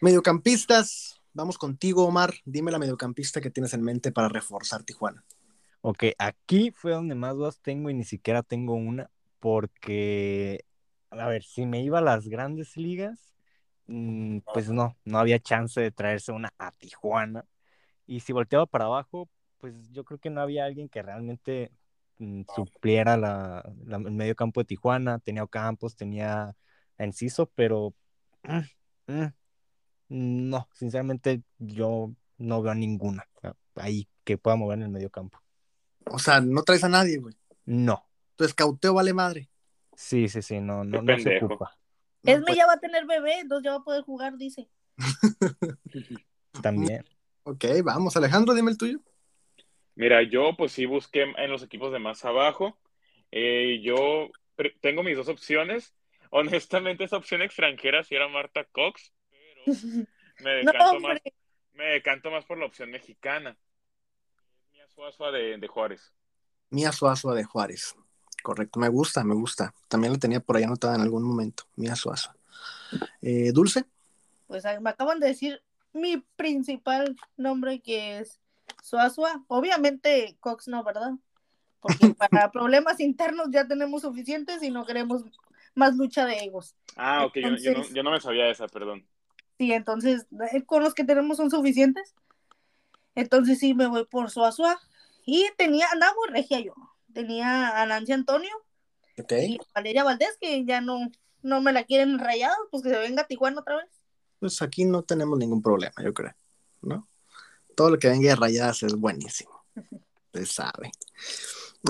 Mediocampistas, vamos contigo, Omar. Dime la mediocampista que tienes en mente para reforzar Tijuana. Ok, aquí fue donde más dudas tengo y ni siquiera tengo una, porque, a ver, si me iba a las grandes ligas, mm, pues no, no había chance de traerse una a Tijuana. Y si volteaba para abajo, pues yo creo que no había alguien que realmente mm, supliera la, la- el medio campo de Tijuana. Tenía Campos, tenía Enciso, pero mm, mm, no, sinceramente yo no veo ninguna ah, ahí que pueda mover en el medio campo. O sea, no traes a nadie, güey. No. Tu escauteo vale madre. Sí, sí, sí, no, no, no se ocupa. No, Esme pues, ya va a tener bebé, entonces ya va a poder jugar, dice. También. ok, vamos. Alejandro, dime el tuyo. Mira, yo pues sí busqué en los equipos de más abajo. Eh, yo tengo mis dos opciones. *laughs* Honestamente, esa opción extranjera sí era Marta Cox, pero me *laughs* No, decanto, más, me decanto más por la opción mexicana. Mía Suazua de, de Juárez. Mía Suazua de Juárez. Correcto, me gusta, me gusta. También la tenía por ahí anotada en algún momento. Mía Suazua. Eh, Dulce. Pues me acaban de decir mi principal nombre que es Suazua. Obviamente Cox no, ¿verdad? Porque *laughs* para problemas internos ya tenemos suficientes y no queremos más lucha de egos. Ah, ok, yo, yo no, yo no me sabía esa, perdón. Sí, entonces eh, con los que tenemos son suficientes. Entonces sí me voy por Suazua. Y tenía, andaba regia yo. Tenía a Nancy Antonio Ok. y a Valeria Valdés, que ya no, no me la quieren rayados, pues que se venga a Tijuana otra vez. Pues aquí no tenemos ningún problema, yo creo. ¿No? Todo lo que venga de rayadas es buenísimo. *laughs* Se sabe.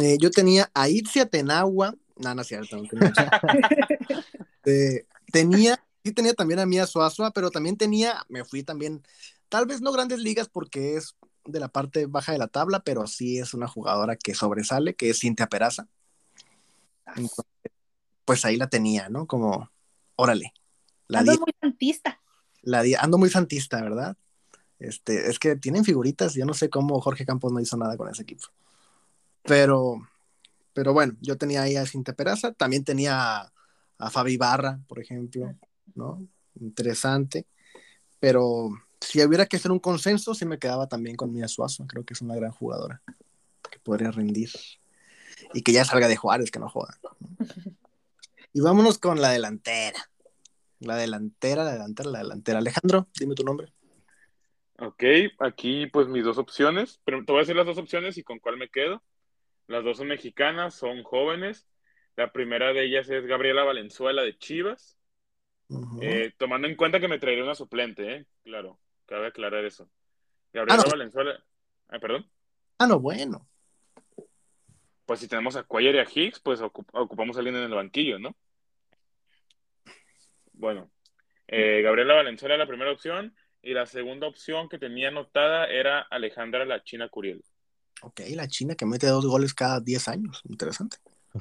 Eh, yo tenía a Itzia Tenagua. No, no es cierto. no tenía. *laughs* Eh, tenía, sí tenía también a Mía Suazua, pero también tenía, me fui también, tal vez no grandes ligas porque es de la parte baja de la tabla, pero sí es una jugadora que sobresale, que es Cintia Peraza. Entonces, pues ahí la tenía, ¿no? Como, órale. La Ando muy santista. la ando muy santista, ¿verdad? Este, es que tienen figuritas, yo no sé cómo Jorge Campos no hizo nada con ese equipo. Pero, pero bueno, yo tenía ahí a Cintia Peraza, también tenía a, a Fabi Barra, por ejemplo, ¿no? Interesante. Pero si hubiera que hacer un consenso, sí me quedaba también con Mía Suazo, creo que es una gran jugadora que podría rendir. Y que ya salga de Juárez, que no joda. Y vámonos con la delantera. La delantera, la delantera, la delantera. Alejandro, dime tu nombre. Ok, aquí pues mis dos opciones. Pero te voy a decir las dos opciones y con cuál me quedo. Las dos son mexicanas, son jóvenes. La primera de ellas es Gabriela Valenzuela de Chivas. Eh, tomando en cuenta que me traeré una suplente, ¿eh? Claro, cabe aclarar eso. Gabriela Ah, no. Valenzuela. Ah, perdón. Ah, no, bueno. Pues si tenemos a Cuellar y a Higgs, pues ocup- ocupamos a alguien en el banquillo, ¿no? Bueno, eh, Gabriela Valenzuela es la primera opción. Y la segunda opción que tenía anotada era Alejandra La China Curiel. Ok, la China que mete dos goles cada 10 años. Interesante.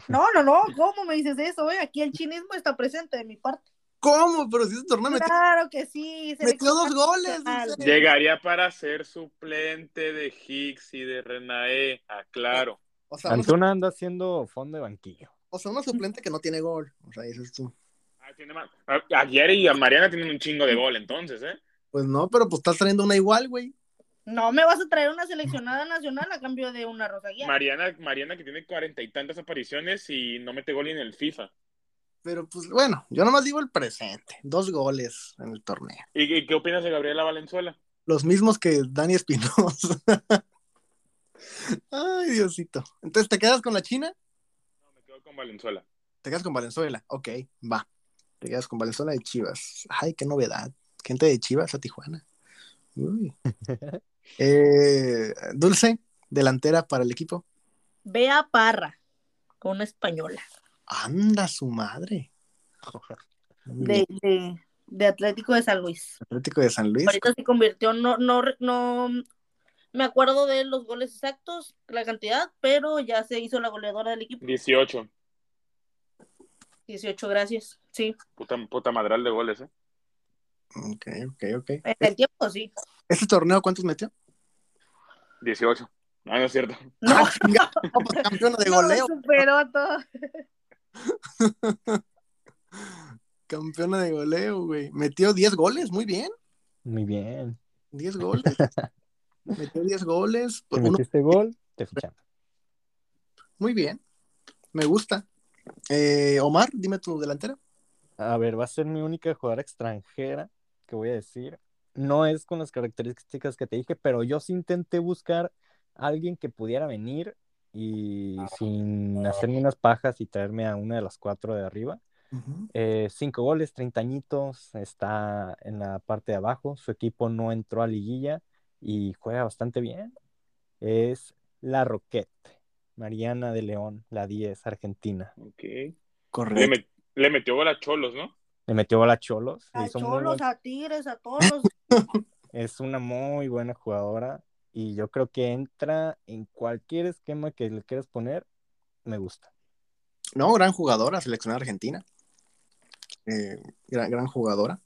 No, no, no, ¿cómo me dices eso? eh? Aquí el chinismo está presente de mi parte. ¿Cómo? Pero si ese torneo metió, Claro que sí. metió dos goles. Llegaría para ser suplente de Hicks y de Renae, aclaro. O sea, una, Antuna anda haciendo fondo de banquillo. o sea, una suplente que no tiene gol. O sea, dices tú. Ah, tiene más- a- Ayer y a Mariana tienen un chingo de gol, entonces, ¿eh? Pues no, pero pues estás trayendo una igual, güey. No me vas a traer una seleccionada nacional a cambio de una Rosaguía. Mariana, Mariana que tiene cuarenta y tantas apariciones y no mete gol en el FIFA. Pero pues bueno, yo nomás digo el presente. Dos goles en el torneo. ¿Y, qué opinas de Gabriela Valenzuela? Los mismos que Dani Espinosa. *laughs* Ay, Diosito. Entonces, ¿te quedas con la China? No, me quedo con Valenzuela. Te quedas con Valenzuela. Ok, va. Te quedas con Valenzuela de Chivas. Ay, qué novedad. Gente de Chivas a Tijuana. Uy. *laughs* Eh, Dulce, delantera para el equipo. Bea Parra, con una española. Anda su madre. De, de, de Atlético de San Luis. Atlético de San Luis. Ahorita se convirtió, no, no, no me acuerdo de los goles exactos, la cantidad, pero ya se hizo la goleadora del equipo. 18. 18, gracias. Sí, Puta, puta madral de goles, ¿eh? Ok, ok, ok. en el tiempo sí. ¿Este torneo cuántos metió? 18. Ah, no es cierto. No, Ah. *laughs* No, pues, campeona de no, goleo. superó todo. *laughs* Campeona de goleo, güey. Metió 10 goles, muy bien. Muy bien. 10 *laughs* goles. Metió 10 goles. Si Por uno, metiste gol, te fichamos. muy bien. Me gusta. Eh, Omar, dime tu delantera. A ver, va a ser mi única jugadora extranjera que voy a decir. No es con las características que te dije, pero yo sí intenté buscar a alguien que pudiera venir y sin hacerme unas pajas y traerme a una de las cuatro de arriba. Eh, cinco goles, 30 añitos, está en la parte de abajo. Su equipo no entró a liguilla y juega bastante bien. Es la Roquette, Mariana de León, la 10, Argentina. Ok. Le, Correcto. met- le metió gol a Cholos, ¿no? Le metió gol a Cholos. A Cholos, buen- a Tigres, a todos. *laughs* Es una muy buena jugadora y yo creo que entra en cualquier esquema que le quieras poner, me gusta. No, gran jugadora, seleccionada argentina. Eh, gran, gran jugadora.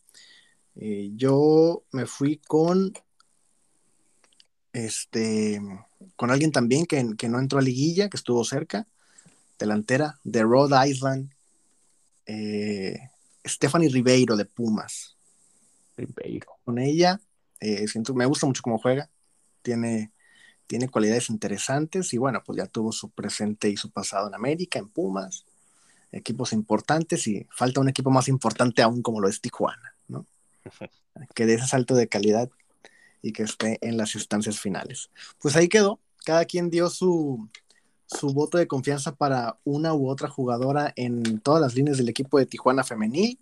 Eh, yo me fui con este con alguien también que, que no entró a liguilla, que estuvo cerca, delantera de Rhode Island, eh, Stephanie Ribeiro de Pumas. Ribeiro. Con ella, eh, siento, me gusta mucho cómo juega, tiene, tiene cualidades interesantes y bueno, pues ya tuvo su presente y su pasado en América, en Pumas, equipos importantes y falta un equipo más importante aún como lo es Tijuana, ¿no? *laughs* Que dé ese salto de calidad y que esté en las instancias finales. Pues ahí quedó, cada quien dio su, su voto de confianza para una u otra jugadora en todas las líneas del equipo de Tijuana femenil.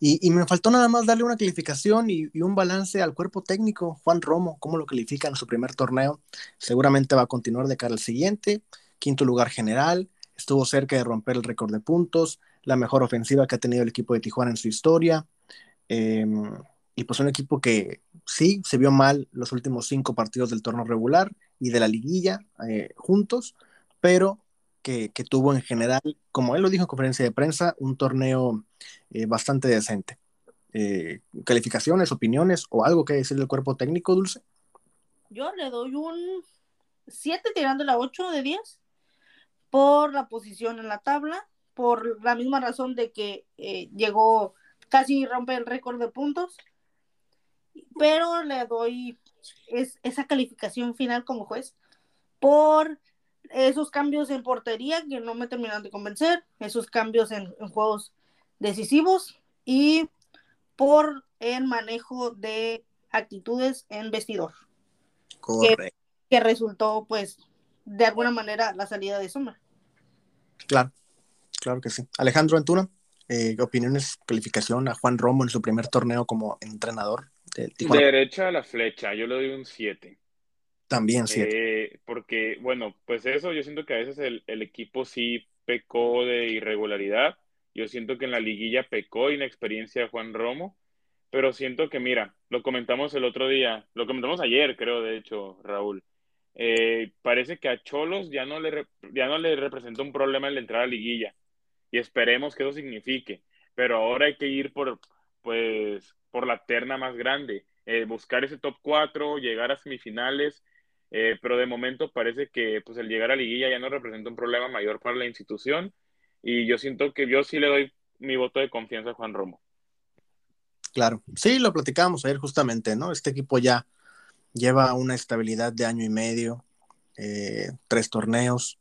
Y, me faltó nada más darle una calificación y, un balance al cuerpo técnico. Juan Romo, cómo lo califica en su primer torneo. Seguramente va a continuar de cara al siguiente. Quinto lugar general. Estuvo cerca de romper el récord de puntos. La mejor ofensiva que ha tenido el equipo de Tijuana en su historia. Eh, y pues un equipo que sí se vio mal los últimos cinco partidos del torneo regular y de la liguilla eh, juntos, pero que, tuvo en general, como él lo dijo en conferencia de prensa, un torneo eh, bastante decente. Eh, ¿Calificaciones, opiniones o algo que decir del cuerpo técnico, Dulce? Yo le doy un 7 tirando la 8 de 10 por la posición en la tabla, por la misma razón de que eh, llegó casi rompe el récord de puntos, pero le doy es, esa calificación final como juez por esos cambios en portería que no me terminaron de convencer, esos cambios en, en juegos decisivos y por el manejo de actitudes en vestidor. Correcto. Que, que, resultó, pues, de alguna manera la salida de Summer. Claro, claro que sí. Alejandro Antuna, eh, opiniones, calificación a Juan Romo en su primer torneo como entrenador. De Derecha a la flecha, yo le doy un 7. También 7. Eh, porque, bueno, pues eso, yo siento que a veces el, el, equipo sí pecó de irregularidad. Yo siento que en la liguilla pecó inexperiencia de Juan Romo. Pero siento que, mira, lo comentamos el otro día, lo comentamos ayer, creo, de hecho, Raúl. Eh, parece que a Cholos ya no, le, ya no le representa un problema el entrar a liguilla. Y esperemos que eso signifique. pero ahora hay que ir por, pues, por la terna más grande, eh, buscar ese top 4, llegar a semifinales, eh, pero de momento parece que pues el llegar a liguilla ya no representa un problema mayor para la institución y yo siento que yo sí le doy mi voto de confianza a Juan Romo. Claro, sí, lo platicábamos ayer justamente, ¿no? Este equipo ya lleva una estabilidad de año y medio, eh, tres torneos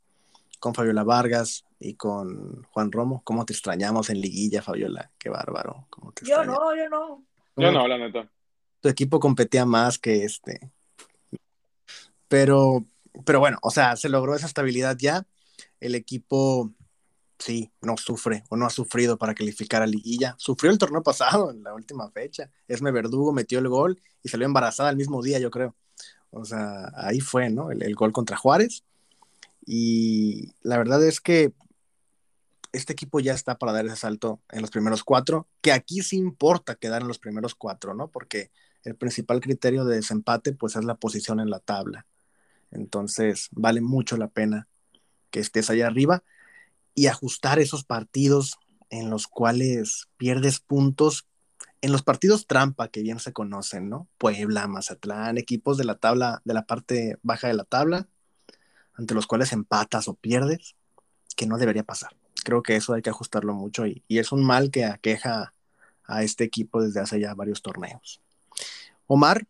con Fabiola Vargas y con Juan Romo. ¿Cómo te extrañamos en liguilla, Fabiola? Qué bárbaro. yo no, yo no. Yo no, la neta. Tu equipo competía más que este. Pero, pero bueno, o sea, se logró esa estabilidad ya. El equipo sí, no sufre o no ha sufrido para calificar a liguilla. Sufrió el torneo pasado, en la última fecha. Esme Verdugo metió el gol y salió embarazada el mismo día, yo creo. O sea, ahí fue, ¿no? El, gol contra Juárez. Y la verdad es que este equipo ya está para dar ese salto en los primeros cuatro, que aquí sí importa quedar en los primeros cuatro, ¿no? Porque el principal criterio de desempate, pues es la posición en la tabla. Entonces, vale mucho la pena que estés allá arriba y ajustar esos partidos en los cuales pierdes puntos en los partidos trampa que bien se conocen, ¿no? Puebla, Mazatlán, equipos de la tabla, de la parte baja de la tabla, ante los cuales empatas o pierdes, que no debería pasar. Creo que eso hay que ajustarlo mucho y, es un mal que aqueja a este equipo desde hace ya varios torneos. Omar,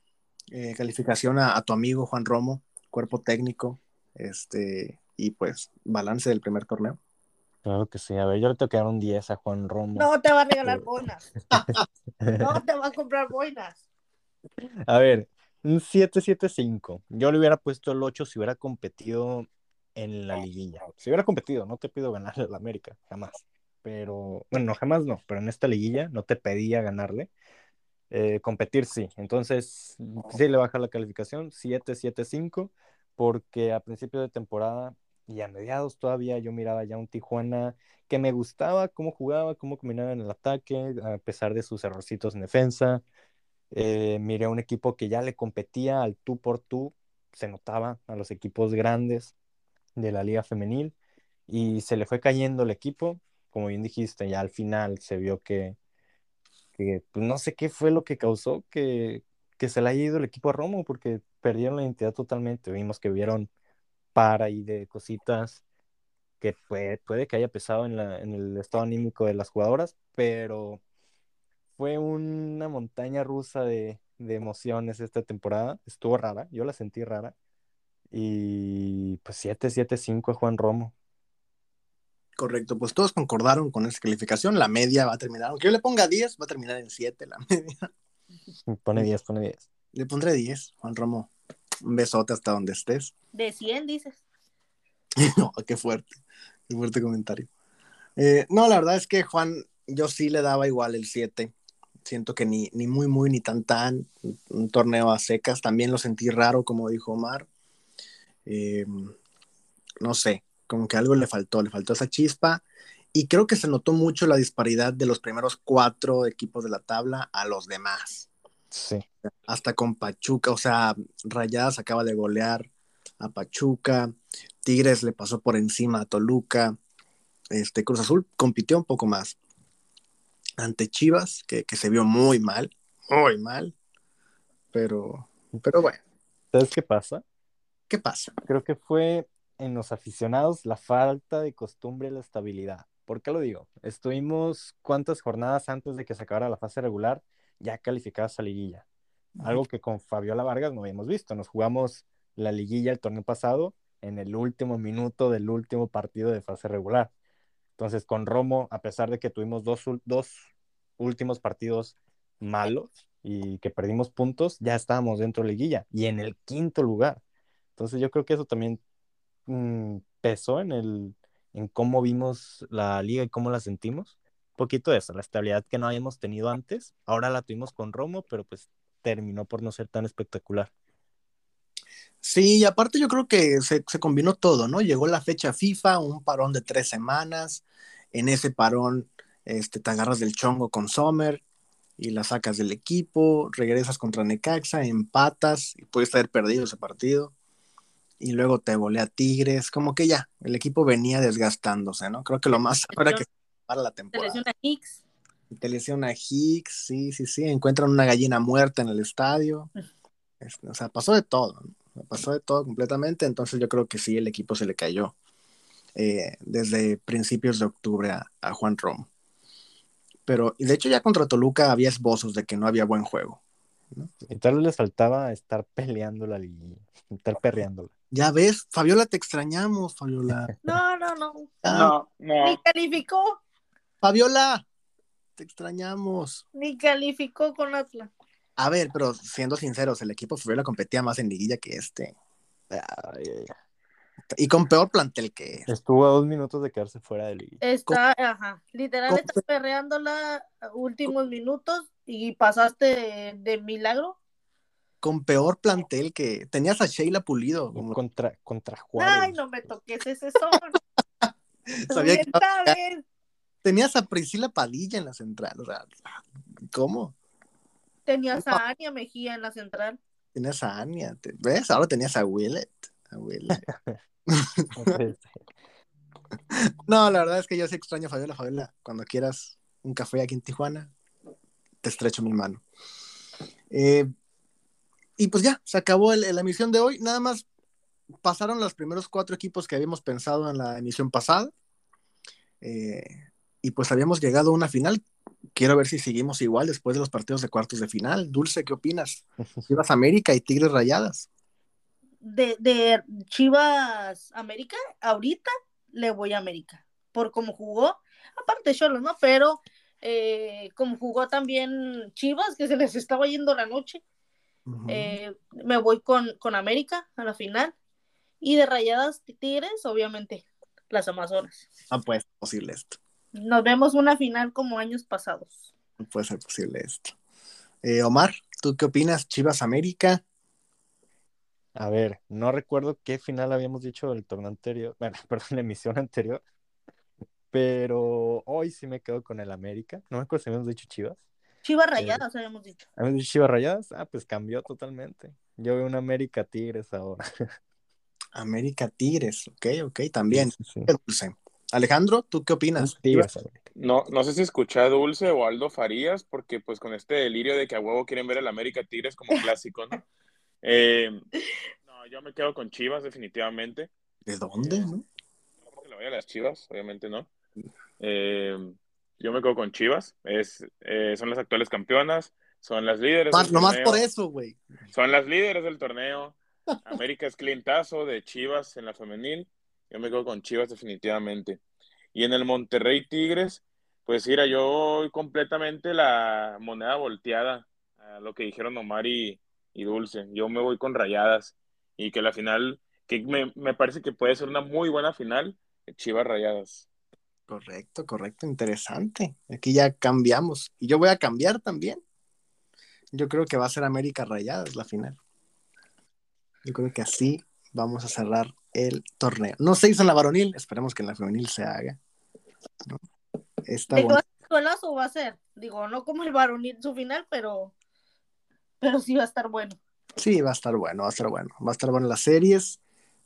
eh, calificación a, tu amigo Juan Romo, cuerpo técnico, este, y pues balance del primer torneo. Claro que sí. A ver, yo le tengo que dar un 10 a Juan Romo. No te va a regalar boinas. *laughs* no te va a comprar boinas. A ver, un 7-7-5. Yo le hubiera puesto el 8 si hubiera competido en la liguilla. Si hubiera competido, no te pido ganarle al América, jamás. Pero, bueno, no, jamás no, pero en esta liguilla no te pedía ganarle. Eh, competir sí. Entonces, sí le baja la calificación, 7-7-5, porque a principio de temporada y a mediados todavía yo miraba ya un Tijuana que me gustaba cómo jugaba, cómo combinaba en el ataque, a pesar de sus errorcitos en defensa. Eh, miré un equipo que ya le competía al tú por tú, se notaba a los equipos grandes de la liga femenil y se le fue cayendo el equipo, como bien dijiste, ya al final se vio que, pues, no sé qué fue lo que causó que, que se le haya ido el equipo a Romo, porque perdieron la identidad totalmente, vimos que vieron para y de cositas que puede, puede que haya pesado en, la, en el estado anímico de las jugadoras, pero fue una montaña rusa de, de emociones esta temporada. Estuvo rara, yo la sentí rara. Y pues 7-7-5 Juan Romo. Correcto, pues todos concordaron con esa calificación. La media va a terminar, aunque yo le ponga 10, va a terminar en 7 la *laughs* media. Pone 10, pone 10. Le pondré 10, Juan Romo. Un besote hasta donde estés. De 100, dices. *laughs* no, qué fuerte. Qué fuerte comentario. Eh, no, la verdad es que Juan, yo sí le daba igual el 7. Siento que ni, ni muy, muy, ni tan, tan. Un torneo a secas. También lo sentí raro, como dijo Omar. Eh, no sé, como que algo le faltó, le faltó esa chispa. Y creo que se notó mucho la disparidad de los primeros cuatro equipos de la tabla a los demás. Sí. Hasta con Pachuca, o sea, Rayadas acaba de golear a Pachuca, Tigres le pasó por encima a Toluca, este Cruz Azul compitió un poco más ante Chivas, que, se vio muy mal, muy mal, pero, pero bueno. ¿Sabes qué pasa? ¿Qué pasa? Creo que fue en los aficionados la falta de costumbre y la estabilidad. ¿Por qué lo digo? Estuvimos cuántas jornadas antes de que se acabara la fase regular ya calificadas a liguilla. Algo que con Fabiola Vargas no habíamos visto. Nos jugamos la liguilla el torneo pasado en el último minuto del último partido de fase regular. Entonces, con Romo, a pesar de que tuvimos dos, dos últimos partidos malos y que perdimos puntos, ya estábamos dentro de la liguilla y en el quinto lugar. Entonces, yo creo que eso también mm, pesó en, el, en cómo vimos la liga y cómo la sentimos poquito de eso, la estabilidad que no habíamos tenido antes. Ahora la tuvimos con Romo, pero pues terminó por no ser tan espectacular. Sí, y aparte yo creo que se, combinó todo, ¿no? Llegó la fecha FIFA, un parón de tres semanas. En ese parón este, te agarras del chongo con Sommer y la sacas del equipo, regresas contra Necaxa, empatas y puedes haber perdido ese partido. Y luego te volea Tigres, como que ya, el equipo venía desgastándose, ¿no? Creo que lo más ahora que para la temporada. Te lesiona Hicks, sí, sí, sí. Encuentran una gallina muerta en el estadio. *laughs* Este, o sea, pasó de todo. ¿no? Pasó de todo completamente. Entonces yo creo que sí, el equipo se le cayó eh, desde principios de octubre a, a Juan Romo. Pero, y de hecho ya contra Toluca había esbozos de que no había buen juego. Y tal vez les faltaba estar peleando la liguilla, estar perreándola. Ya ves, Fabiola, te extrañamos, Fabiola. *laughs* No, no, no. Ah, No, no. Ni calificó, Fabiola, te extrañamos. ni calificó con Atlas. A ver, pero siendo sinceros, el equipo Fabiola competía más en liguilla que este. Ay, ay, ay. Y con peor plantel que este. Estuvo a dos minutos de quedarse fuera de liguilla. Está, ajá, literal ¿Cómo está perreándola últimos minutos y pasaste de, de milagro. Con peor plantel que. Tenías a Sheila Pulido. como- Contra, contra Juárez. Ay, no me toques ese son. *laughs* Sabía que- sabes. Tenías a Priscila Padilla en la central. O sea, ¿cómo? Tenías a Ania Mejía en la central. Tenías a Ania. ¿Ves? Ahora tenías a Willet. A Willet. *laughs* *laughs* No, la verdad es que yo sí extraño a Fabiola. Fabiola, cuando quieras un café aquí en Tijuana, te estrecho mi mano. Eh, y pues ya, se acabó el- la emisión de hoy. Nada más pasaron los primeros cuatro equipos que habíamos pensado en la emisión pasada. Eh, y pues habíamos llegado a una final. Quiero ver si seguimos igual después de los partidos de cuartos de final. Dulce, ¿qué opinas? *laughs* Chivas América y Tigres Rayadas. De, de Chivas América, ahorita le voy a América. Por cómo jugó, aparte Cholos, ¿no? Pero eh, como jugó también Chivas, que se les estaba yendo la noche, Eh, me voy con, con América a la final. Y de Rayadas Tigres, obviamente, las Amazonas. No puede ser posible esto. Nos vemos una final como años pasados. No puede ser posible esto. Eh, Omar, ¿tú qué opinas? Chivas América. a ver, no recuerdo qué final habíamos dicho del torneo anterior, bueno, *laughs* perdón, la emisión anterior, pero hoy sí me quedo con el América. No me acuerdo si habíamos dicho Chivas. Chivas Rayadas, habíamos dicho. ¿Habíamos dicho Chivas Rayadas? Ah, pues cambió totalmente. Yo veo un América Tigres ahora. *laughs* América Tigres, ok, ok, también. Sí, dulce. Alejandro, ¿tú qué opinas? Tigres. No, no sé si escuché a Dulce o Aldo Farías, porque pues con este delirio de que a huevo quieren ver el América Tigres como clásico, ¿no? *laughs* Eh, no, yo me quedo con Chivas, definitivamente. ¿De dónde? no? No porque le vaya a las Chivas, obviamente no. Eh, yo me quedo con Chivas. Es, eh, son las actuales campeonas, son las líderes. Más, del nomás torneo, por eso, güey. Son las líderes del torneo. *laughs* América es clientazo de Chivas en la femenil. Yo me quedo con Chivas definitivamente. Y en el Monterrey Tigres, pues mira, yo completamente la moneda volteada a lo que dijeron Omar y, y Dulce. Yo me voy con rayadas. Y que la final, que me, me parece que puede ser una muy buena final, Chivas Rayadas. Correcto, correcto, interesante. Aquí ya cambiamos. Y yo voy a cambiar también. Yo creo que va a ser América Rayadas la final. Yo creo que así vamos a cerrar el torneo. No se hizo en la varonil, esperemos que en la femenil se haga. ¿no? Está ¿De bueno. golazo va a ser? Digo, no como el varonil su final, pero, pero sí va a estar bueno. Sí, va a estar bueno, va a estar bueno. Va a estar bueno las series,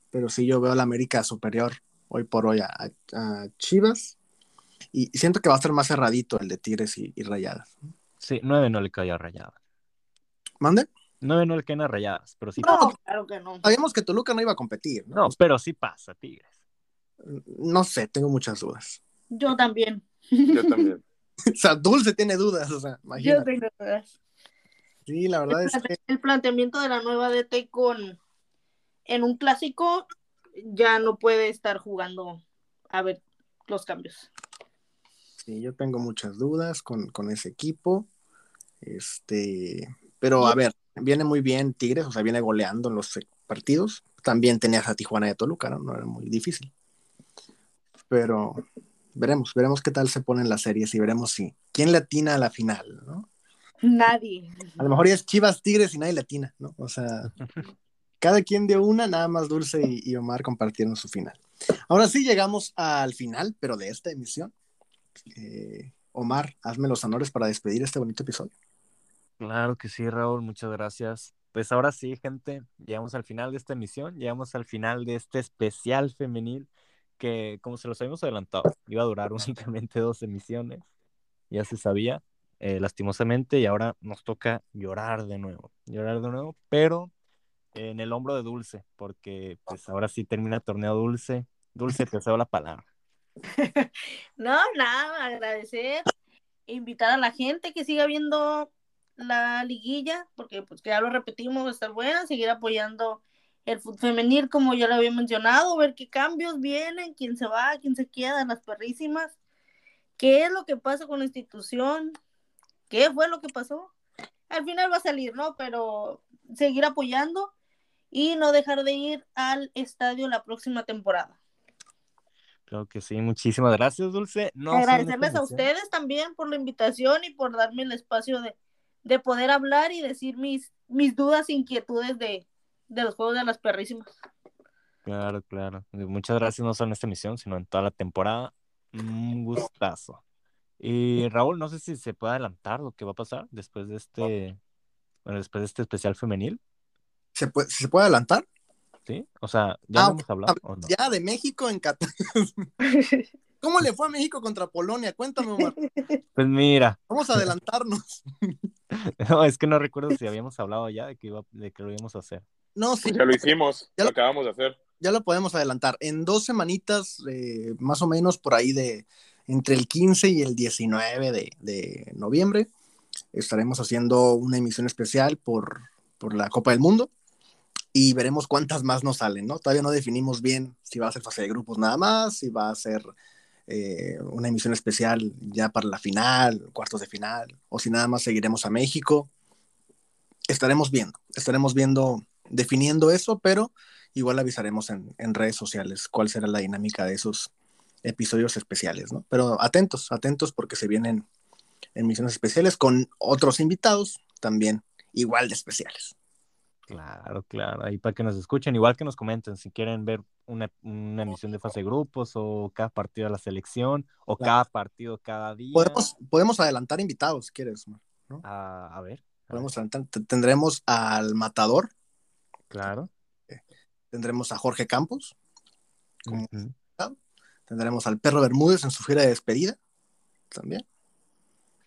pero sí yo veo a la América superior hoy por hoy a, a Chivas. Y, siento que va a estar más cerradito el de Tigres y, y Rayadas. Sí, nueve no le caía a Rayadas. ¿Mande? Nueve no le caen a Rayadas, pero sí No, pasa. Claro que no. Sabíamos que Toluca no iba a competir, ¿no? No, pero sí pasa, Tigres. No sé, tengo muchas dudas. Yo también. Yo también. *laughs* O sea, Dulce tiene dudas, o sea, Yo imagínate. tengo dudas. Sí, la verdad es que El planteamiento de la nueva DT con en un clásico ya no puede estar jugando a ver los cambios. sí, yo tengo muchas dudas con, con ese equipo. Este, pero a ver, viene muy bien Tigres, o sea, viene goleando en los partidos. También tenías a Tijuana y a Toluca, ¿no? No era muy difícil. Pero veremos, veremos qué tal se ponen las series y veremos si quién le atina a la final, ¿no? Nadie. A lo mejor ya es Chivas Tigres y nadie latina, ¿no? O sea, *laughs* cada quien dio una, nada más Dulce y, Omar compartieron su final. Ahora sí llegamos al final, pero de esta emisión. Eh, Omar, hazme los honores para despedir este bonito episodio. Claro que sí, Raúl, muchas gracias. Pues ahora sí, gente, llegamos al final de esta emisión, llegamos al final de este especial femenil que, como se los habíamos adelantado, iba a durar *laughs* únicamente dos emisiones. ya se sabía, eh, lastimosamente, y ahora nos toca llorar de nuevo, llorar de nuevo, pero en el hombro de Dulce, porque pues ahora sí termina el torneo Dulce. Dulce, te cedo la palabra. *laughs* no, nada, agradecer, invitar a la gente que siga viendo la liguilla, porque pues ya lo repetimos, va a estar buena, seguir apoyando el fútbol femenil, como ya lo había mencionado, ver qué cambios vienen, quién se va, quién se queda, las perrísimas, qué es lo que pasa con la institución, qué fue lo que pasó. Al final va a salir, ¿no? Pero seguir apoyando y no dejar de ir al estadio la próxima temporada. Creo que sí, muchísimas gracias, Dulce. No Agradecerles a ustedes también por la invitación y por darme el espacio de, de poder hablar y decir mis, mis dudas e inquietudes de, de los juegos de las perrísimas. Claro, claro. Muchas gracias no solo en esta emisión, sino en toda la temporada. Un gustazo. Y Raúl, no sé si se puede adelantar lo que va a pasar después de este, bueno, después de este especial femenil. ¿Se puede, ¿se puede adelantar? Sí, o sea, ya ah, hemos hablado. Ya de México en Qatar. *laughs* ¿Cómo le fue a México contra Polonia? Cuéntame, Omar. *laughs* Pues mira. Vamos a adelantarnos. *laughs* No, es que no recuerdo si habíamos hablado ya de que, iba, de que lo íbamos a hacer. No, sí. ya lo hicimos, ya lo, acabamos de hacer. Ya lo podemos adelantar. En dos semanitas, eh, más o menos por ahí de entre el 15 y el 19 de, de noviembre, estaremos haciendo una emisión especial por, por la Copa del Mundo y veremos cuántas más nos salen, ¿no? Todavía no definimos bien si va a ser fase de grupos nada más, si va a ser eh, una emisión especial ya para la final, cuartos de final, o si nada más seguiremos a México. Estaremos viendo, estaremos viendo, definiendo eso, pero igual avisaremos en, en redes sociales cuál será la dinámica de esos episodios especiales, ¿no? Pero atentos, atentos porque se vienen emisiones especiales con otros invitados también igual de especiales. Claro, claro, ahí para que nos escuchen, igual que nos comenten si quieren ver una, emisión de fase de grupos o cada partido de la selección o cada partido cada día. Podemos, podemos adelantar invitados, si quieres, ¿no? a, ver. podemos Tendremos al Matador. Claro. Eh, tendremos a Jorge Campos. Tendremos al Perro Bermúdez en su gira de despedida. También.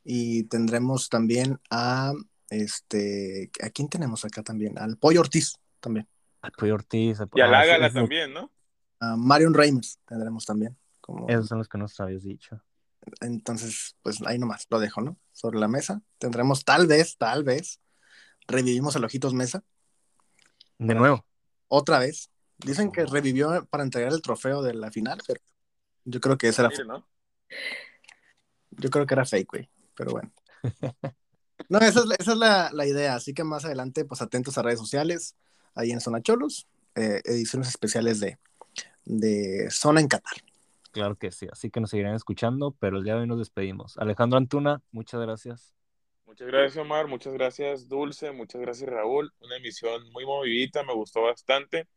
Y tendremos también a este, ¿a quién tenemos acá también? Al Pollo Ortiz también. Al Pollo Ortiz. Y a ah, Lágala también, ¿no? A Marion Reimers tendremos también. Como... Esos son los que nos habías dicho. Entonces, pues ahí nomás lo dejo, ¿no? Sobre la mesa. Tendremos tal vez, tal vez, revivimos el Ojitos Mesa. De nuevo. Otra vez. Dicen que revivió para entregar el trofeo de la final, pero yo creo que ese era. ¿no? Yo creo que era fake, güey. Pero bueno. *laughs* No, esa es, la, idea, así que más adelante, pues atentos a redes sociales, ahí en Zona Cholos, eh, ediciones especiales de, de Zona en Qatar. Claro que sí, así que nos seguirán escuchando, pero el día de hoy nos despedimos. Alejandro Antuna, muchas gracias. Muchas gracias, Omar, muchas gracias, Dulce, muchas gracias, Raúl. Una emisión muy movidita, me gustó bastante.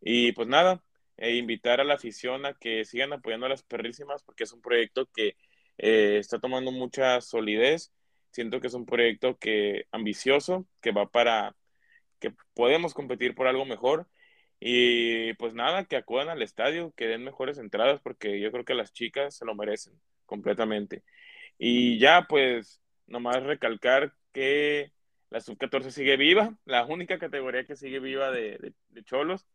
Y pues nada, e invitar a la afición a que sigan apoyando a las perrísimas, porque es un proyecto que eh, está tomando mucha solidez Siento que es un proyecto que ambicioso, que va para que podemos competir por algo mejor. Y pues nada, que acudan al estadio, que den mejores entradas, porque yo creo que las chicas se lo merecen completamente. Y ya, pues, nomás recalcar que la sub-14 sigue viva, la única categoría que sigue viva de, de, cholos.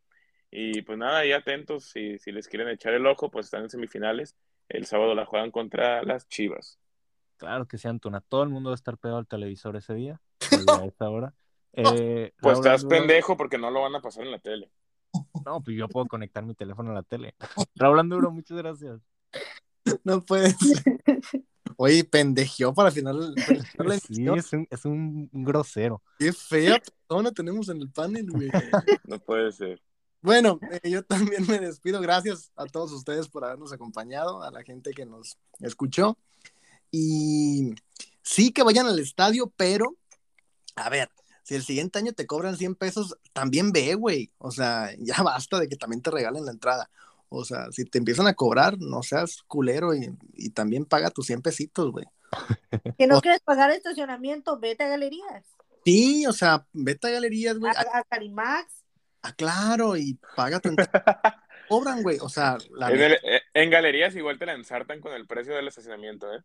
Y pues nada, ahí atentos, si, si les quieren echar el ojo, pues están en semifinales. El sábado la juegan contra las Chivas. Claro que sí, Antuna. Todo el mundo va a estar pegado al televisor ese día, *laughs* a esa hora. Eh, pues estás pendejo porque no lo van a pasar en la tele. No, pues yo puedo conectar mi teléfono a la tele. *laughs* Raúl Anduro, muchas gracias. No puedes. *laughs* Oye, pendejo para final. Sí, es un, es un grosero. Qué fea persona tenemos en el panel, güey. No puede ser. Bueno, eh, yo también me despido. Gracias a todos ustedes por habernos acompañado, a la gente que nos escuchó. Y sí que vayan al estadio, pero, a ver, si el siguiente año te cobran 100 pesos, también ve, güey. O sea, *laughs* ya basta de que también te regalen la entrada. O sea, si te empiezan a cobrar, no seas culero y, también paga tus 100 pesitos, güey. *laughs* Que no quieres pagar estacionamiento, vete a galerías. Sí, o sea, vete a galerías, güey. A, Carimax. Ah, claro, y paga tu *laughs* Cobran, güey. O sea, en, en, galerías igual te la ensartan con el precio del estacionamiento, ¿eh?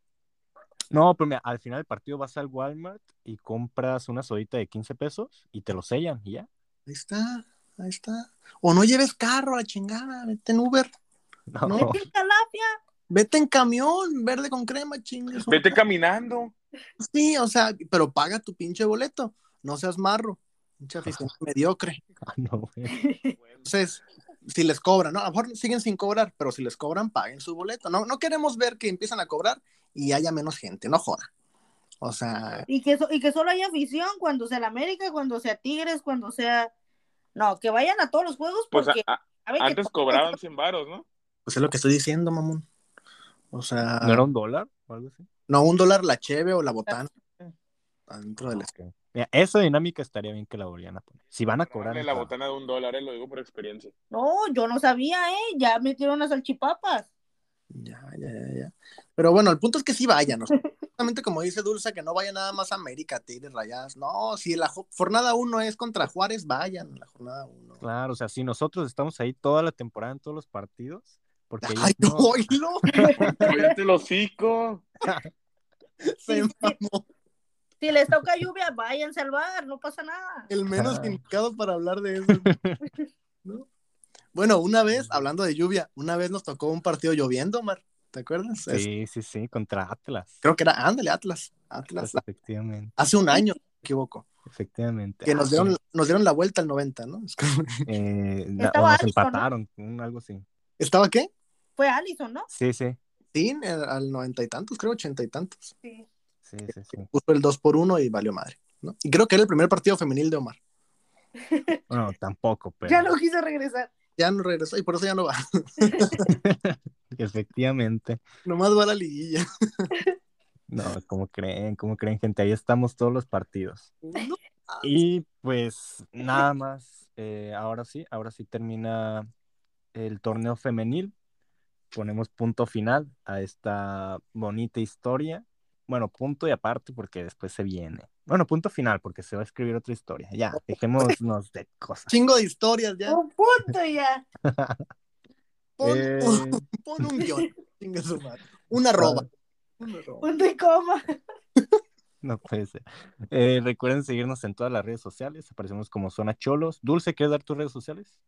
No, pero mira, al final del partido vas al Walmart y compras una sodita de 15 pesos y te lo sellan y ya. Ahí está, ahí está. O no lleves carro a la chingada, vete en Uber. *laughs* No, No. Vete en Calafia. Vete en camión, verde con crema, chingues. Vete caminando. Sí, o sea, pero paga tu pinche boleto. No seas marro. Pinche afición *laughs* mediocre. Ah, no, güey. Entonces, si les cobran, ¿no? A lo mejor siguen sin cobrar, pero si les cobran, paguen su boleto. No, no queremos ver que empiezan a cobrar y haya menos gente, no joda. O sea, Y que, so- y que solo haya afición cuando sea la América, cuando sea Tigres, cuando sea. No, que vayan a todos los juegos Pues porque. a- a- saben que antes cobraban 100 varos, ¿no? pues es lo que estoy diciendo, mamón. O sea, ¿No era un dólar o algo así? no un dólar la cheve o la botana adentro del Ok. Mira, esa dinámica estaría bien que la volvieran a poner. Si van a cobrar. Dale la botana de un dólar, eh, lo digo por experiencia. No, yo no sabía, ¿eh? Ya metieron las salchipapas. Ya, ya, ya, ya. Pero bueno, el punto es que sí vayan. O sea, *laughs* justamente como dice Dulce, que no vaya nada más a América, Tigres, Rayadas. No, si la jo- jornada 1 es contra Juárez, vayan a la jornada 1. Claro, o sea, si nosotros estamos ahí toda la temporada en todos los partidos, porque ellos Ay, no- oílo. Cállate el hocico. *laughs* Se Sí, mamó. Si les toca lluvia, váyanse al bar, no pasa nada. El menos indicado para hablar de eso. *laughs* ¿no? Bueno, una vez, hablando de lluvia, una vez nos tocó un partido lloviendo, Omar. ¿Te acuerdas? Es- Sí, sí, sí, contra Atlas. creo que era, ándale, Atlas. Atlas. Efectivamente, Hace un año, me equivoco. efectivamente. Que nos dieron, nos dieron la vuelta al 90, ¿no? Es como- eh, o Estaba nos ¿no? empataron, un- algo así. ¿Estaba qué? Fue Allison, ¿no? Sí, sí, Sí, al noventa y tantos, creo, ochenta y tantos. Sí. sí, sí, sí. Puso el 2 por 1 y valió madre. ¿no? Y creo que era el primer partido femenil de Omar. Bueno, tampoco, *laughs* pero Ya no quiso regresar. Ya no regresó y por eso ya no va. *laughs* efectivamente. Nomás va a la liguilla. *laughs* No, como creen, como creen, gente, ahí estamos todos los partidos. No, Y pues nada más, eh, ahora sí, ahora sí termina el torneo femenil. Ponemos punto final a esta bonita historia. Bueno, punto y aparte porque después se viene. Bueno, punto final porque se va a escribir otra historia. Ya, dejémonos de cosas. Chingo de historias ya. Un punto ya. *laughs* Pon, Eh, pon un guion. Chinga su madre. Una arroba. Una arroba. Punto y coma. no puede ser. Eh, recuerden seguirnos en todas las redes sociales. Aparecemos como Zona Cholos. Dulce, ¿quieres dar tus redes sociales?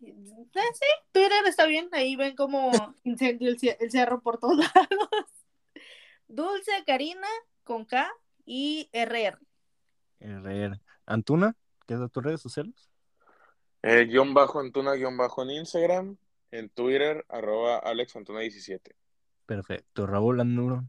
Eh, Sí, Twitter está bien. Ahí ven como *laughs* incendio el, el cerro por todos lados. Dulce Karina con K y RR. RR. Antuna, ¿quieres dar tus redes sociales? Eh, guion bajo Antuna, guion bajo en Instagram. En Twitter, arroba AlexAntuna17. Perfecto. Raúl Anduro.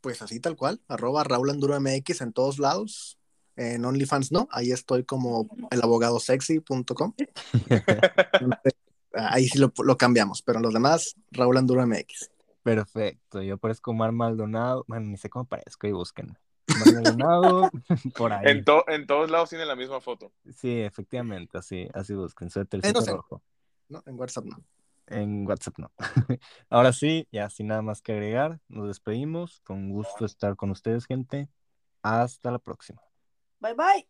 Pues así tal cual. Arroba Raúl Anduro MX en todos lados. En OnlyFans no. Ahí estoy como el abogado sexy.com. *laughs* Ahí sí lo, lo cambiamos. Pero en los demás, Raúl Anduro MX. Perfecto, yo parezco Mar Maldonado, bueno, ni sé cómo parezco y busquen. Mar Maldonado, *laughs* por ahí. En, to- en todos lados tiene la misma foto. Sí, efectivamente, así, así busquen, soy no sé. rojo. ¿no? En WhatsApp no. En WhatsApp no. *laughs* Ahora sí, ya sin nada más que agregar, nos despedimos. Con gusto estar con ustedes, gente. Hasta la próxima. Bye bye.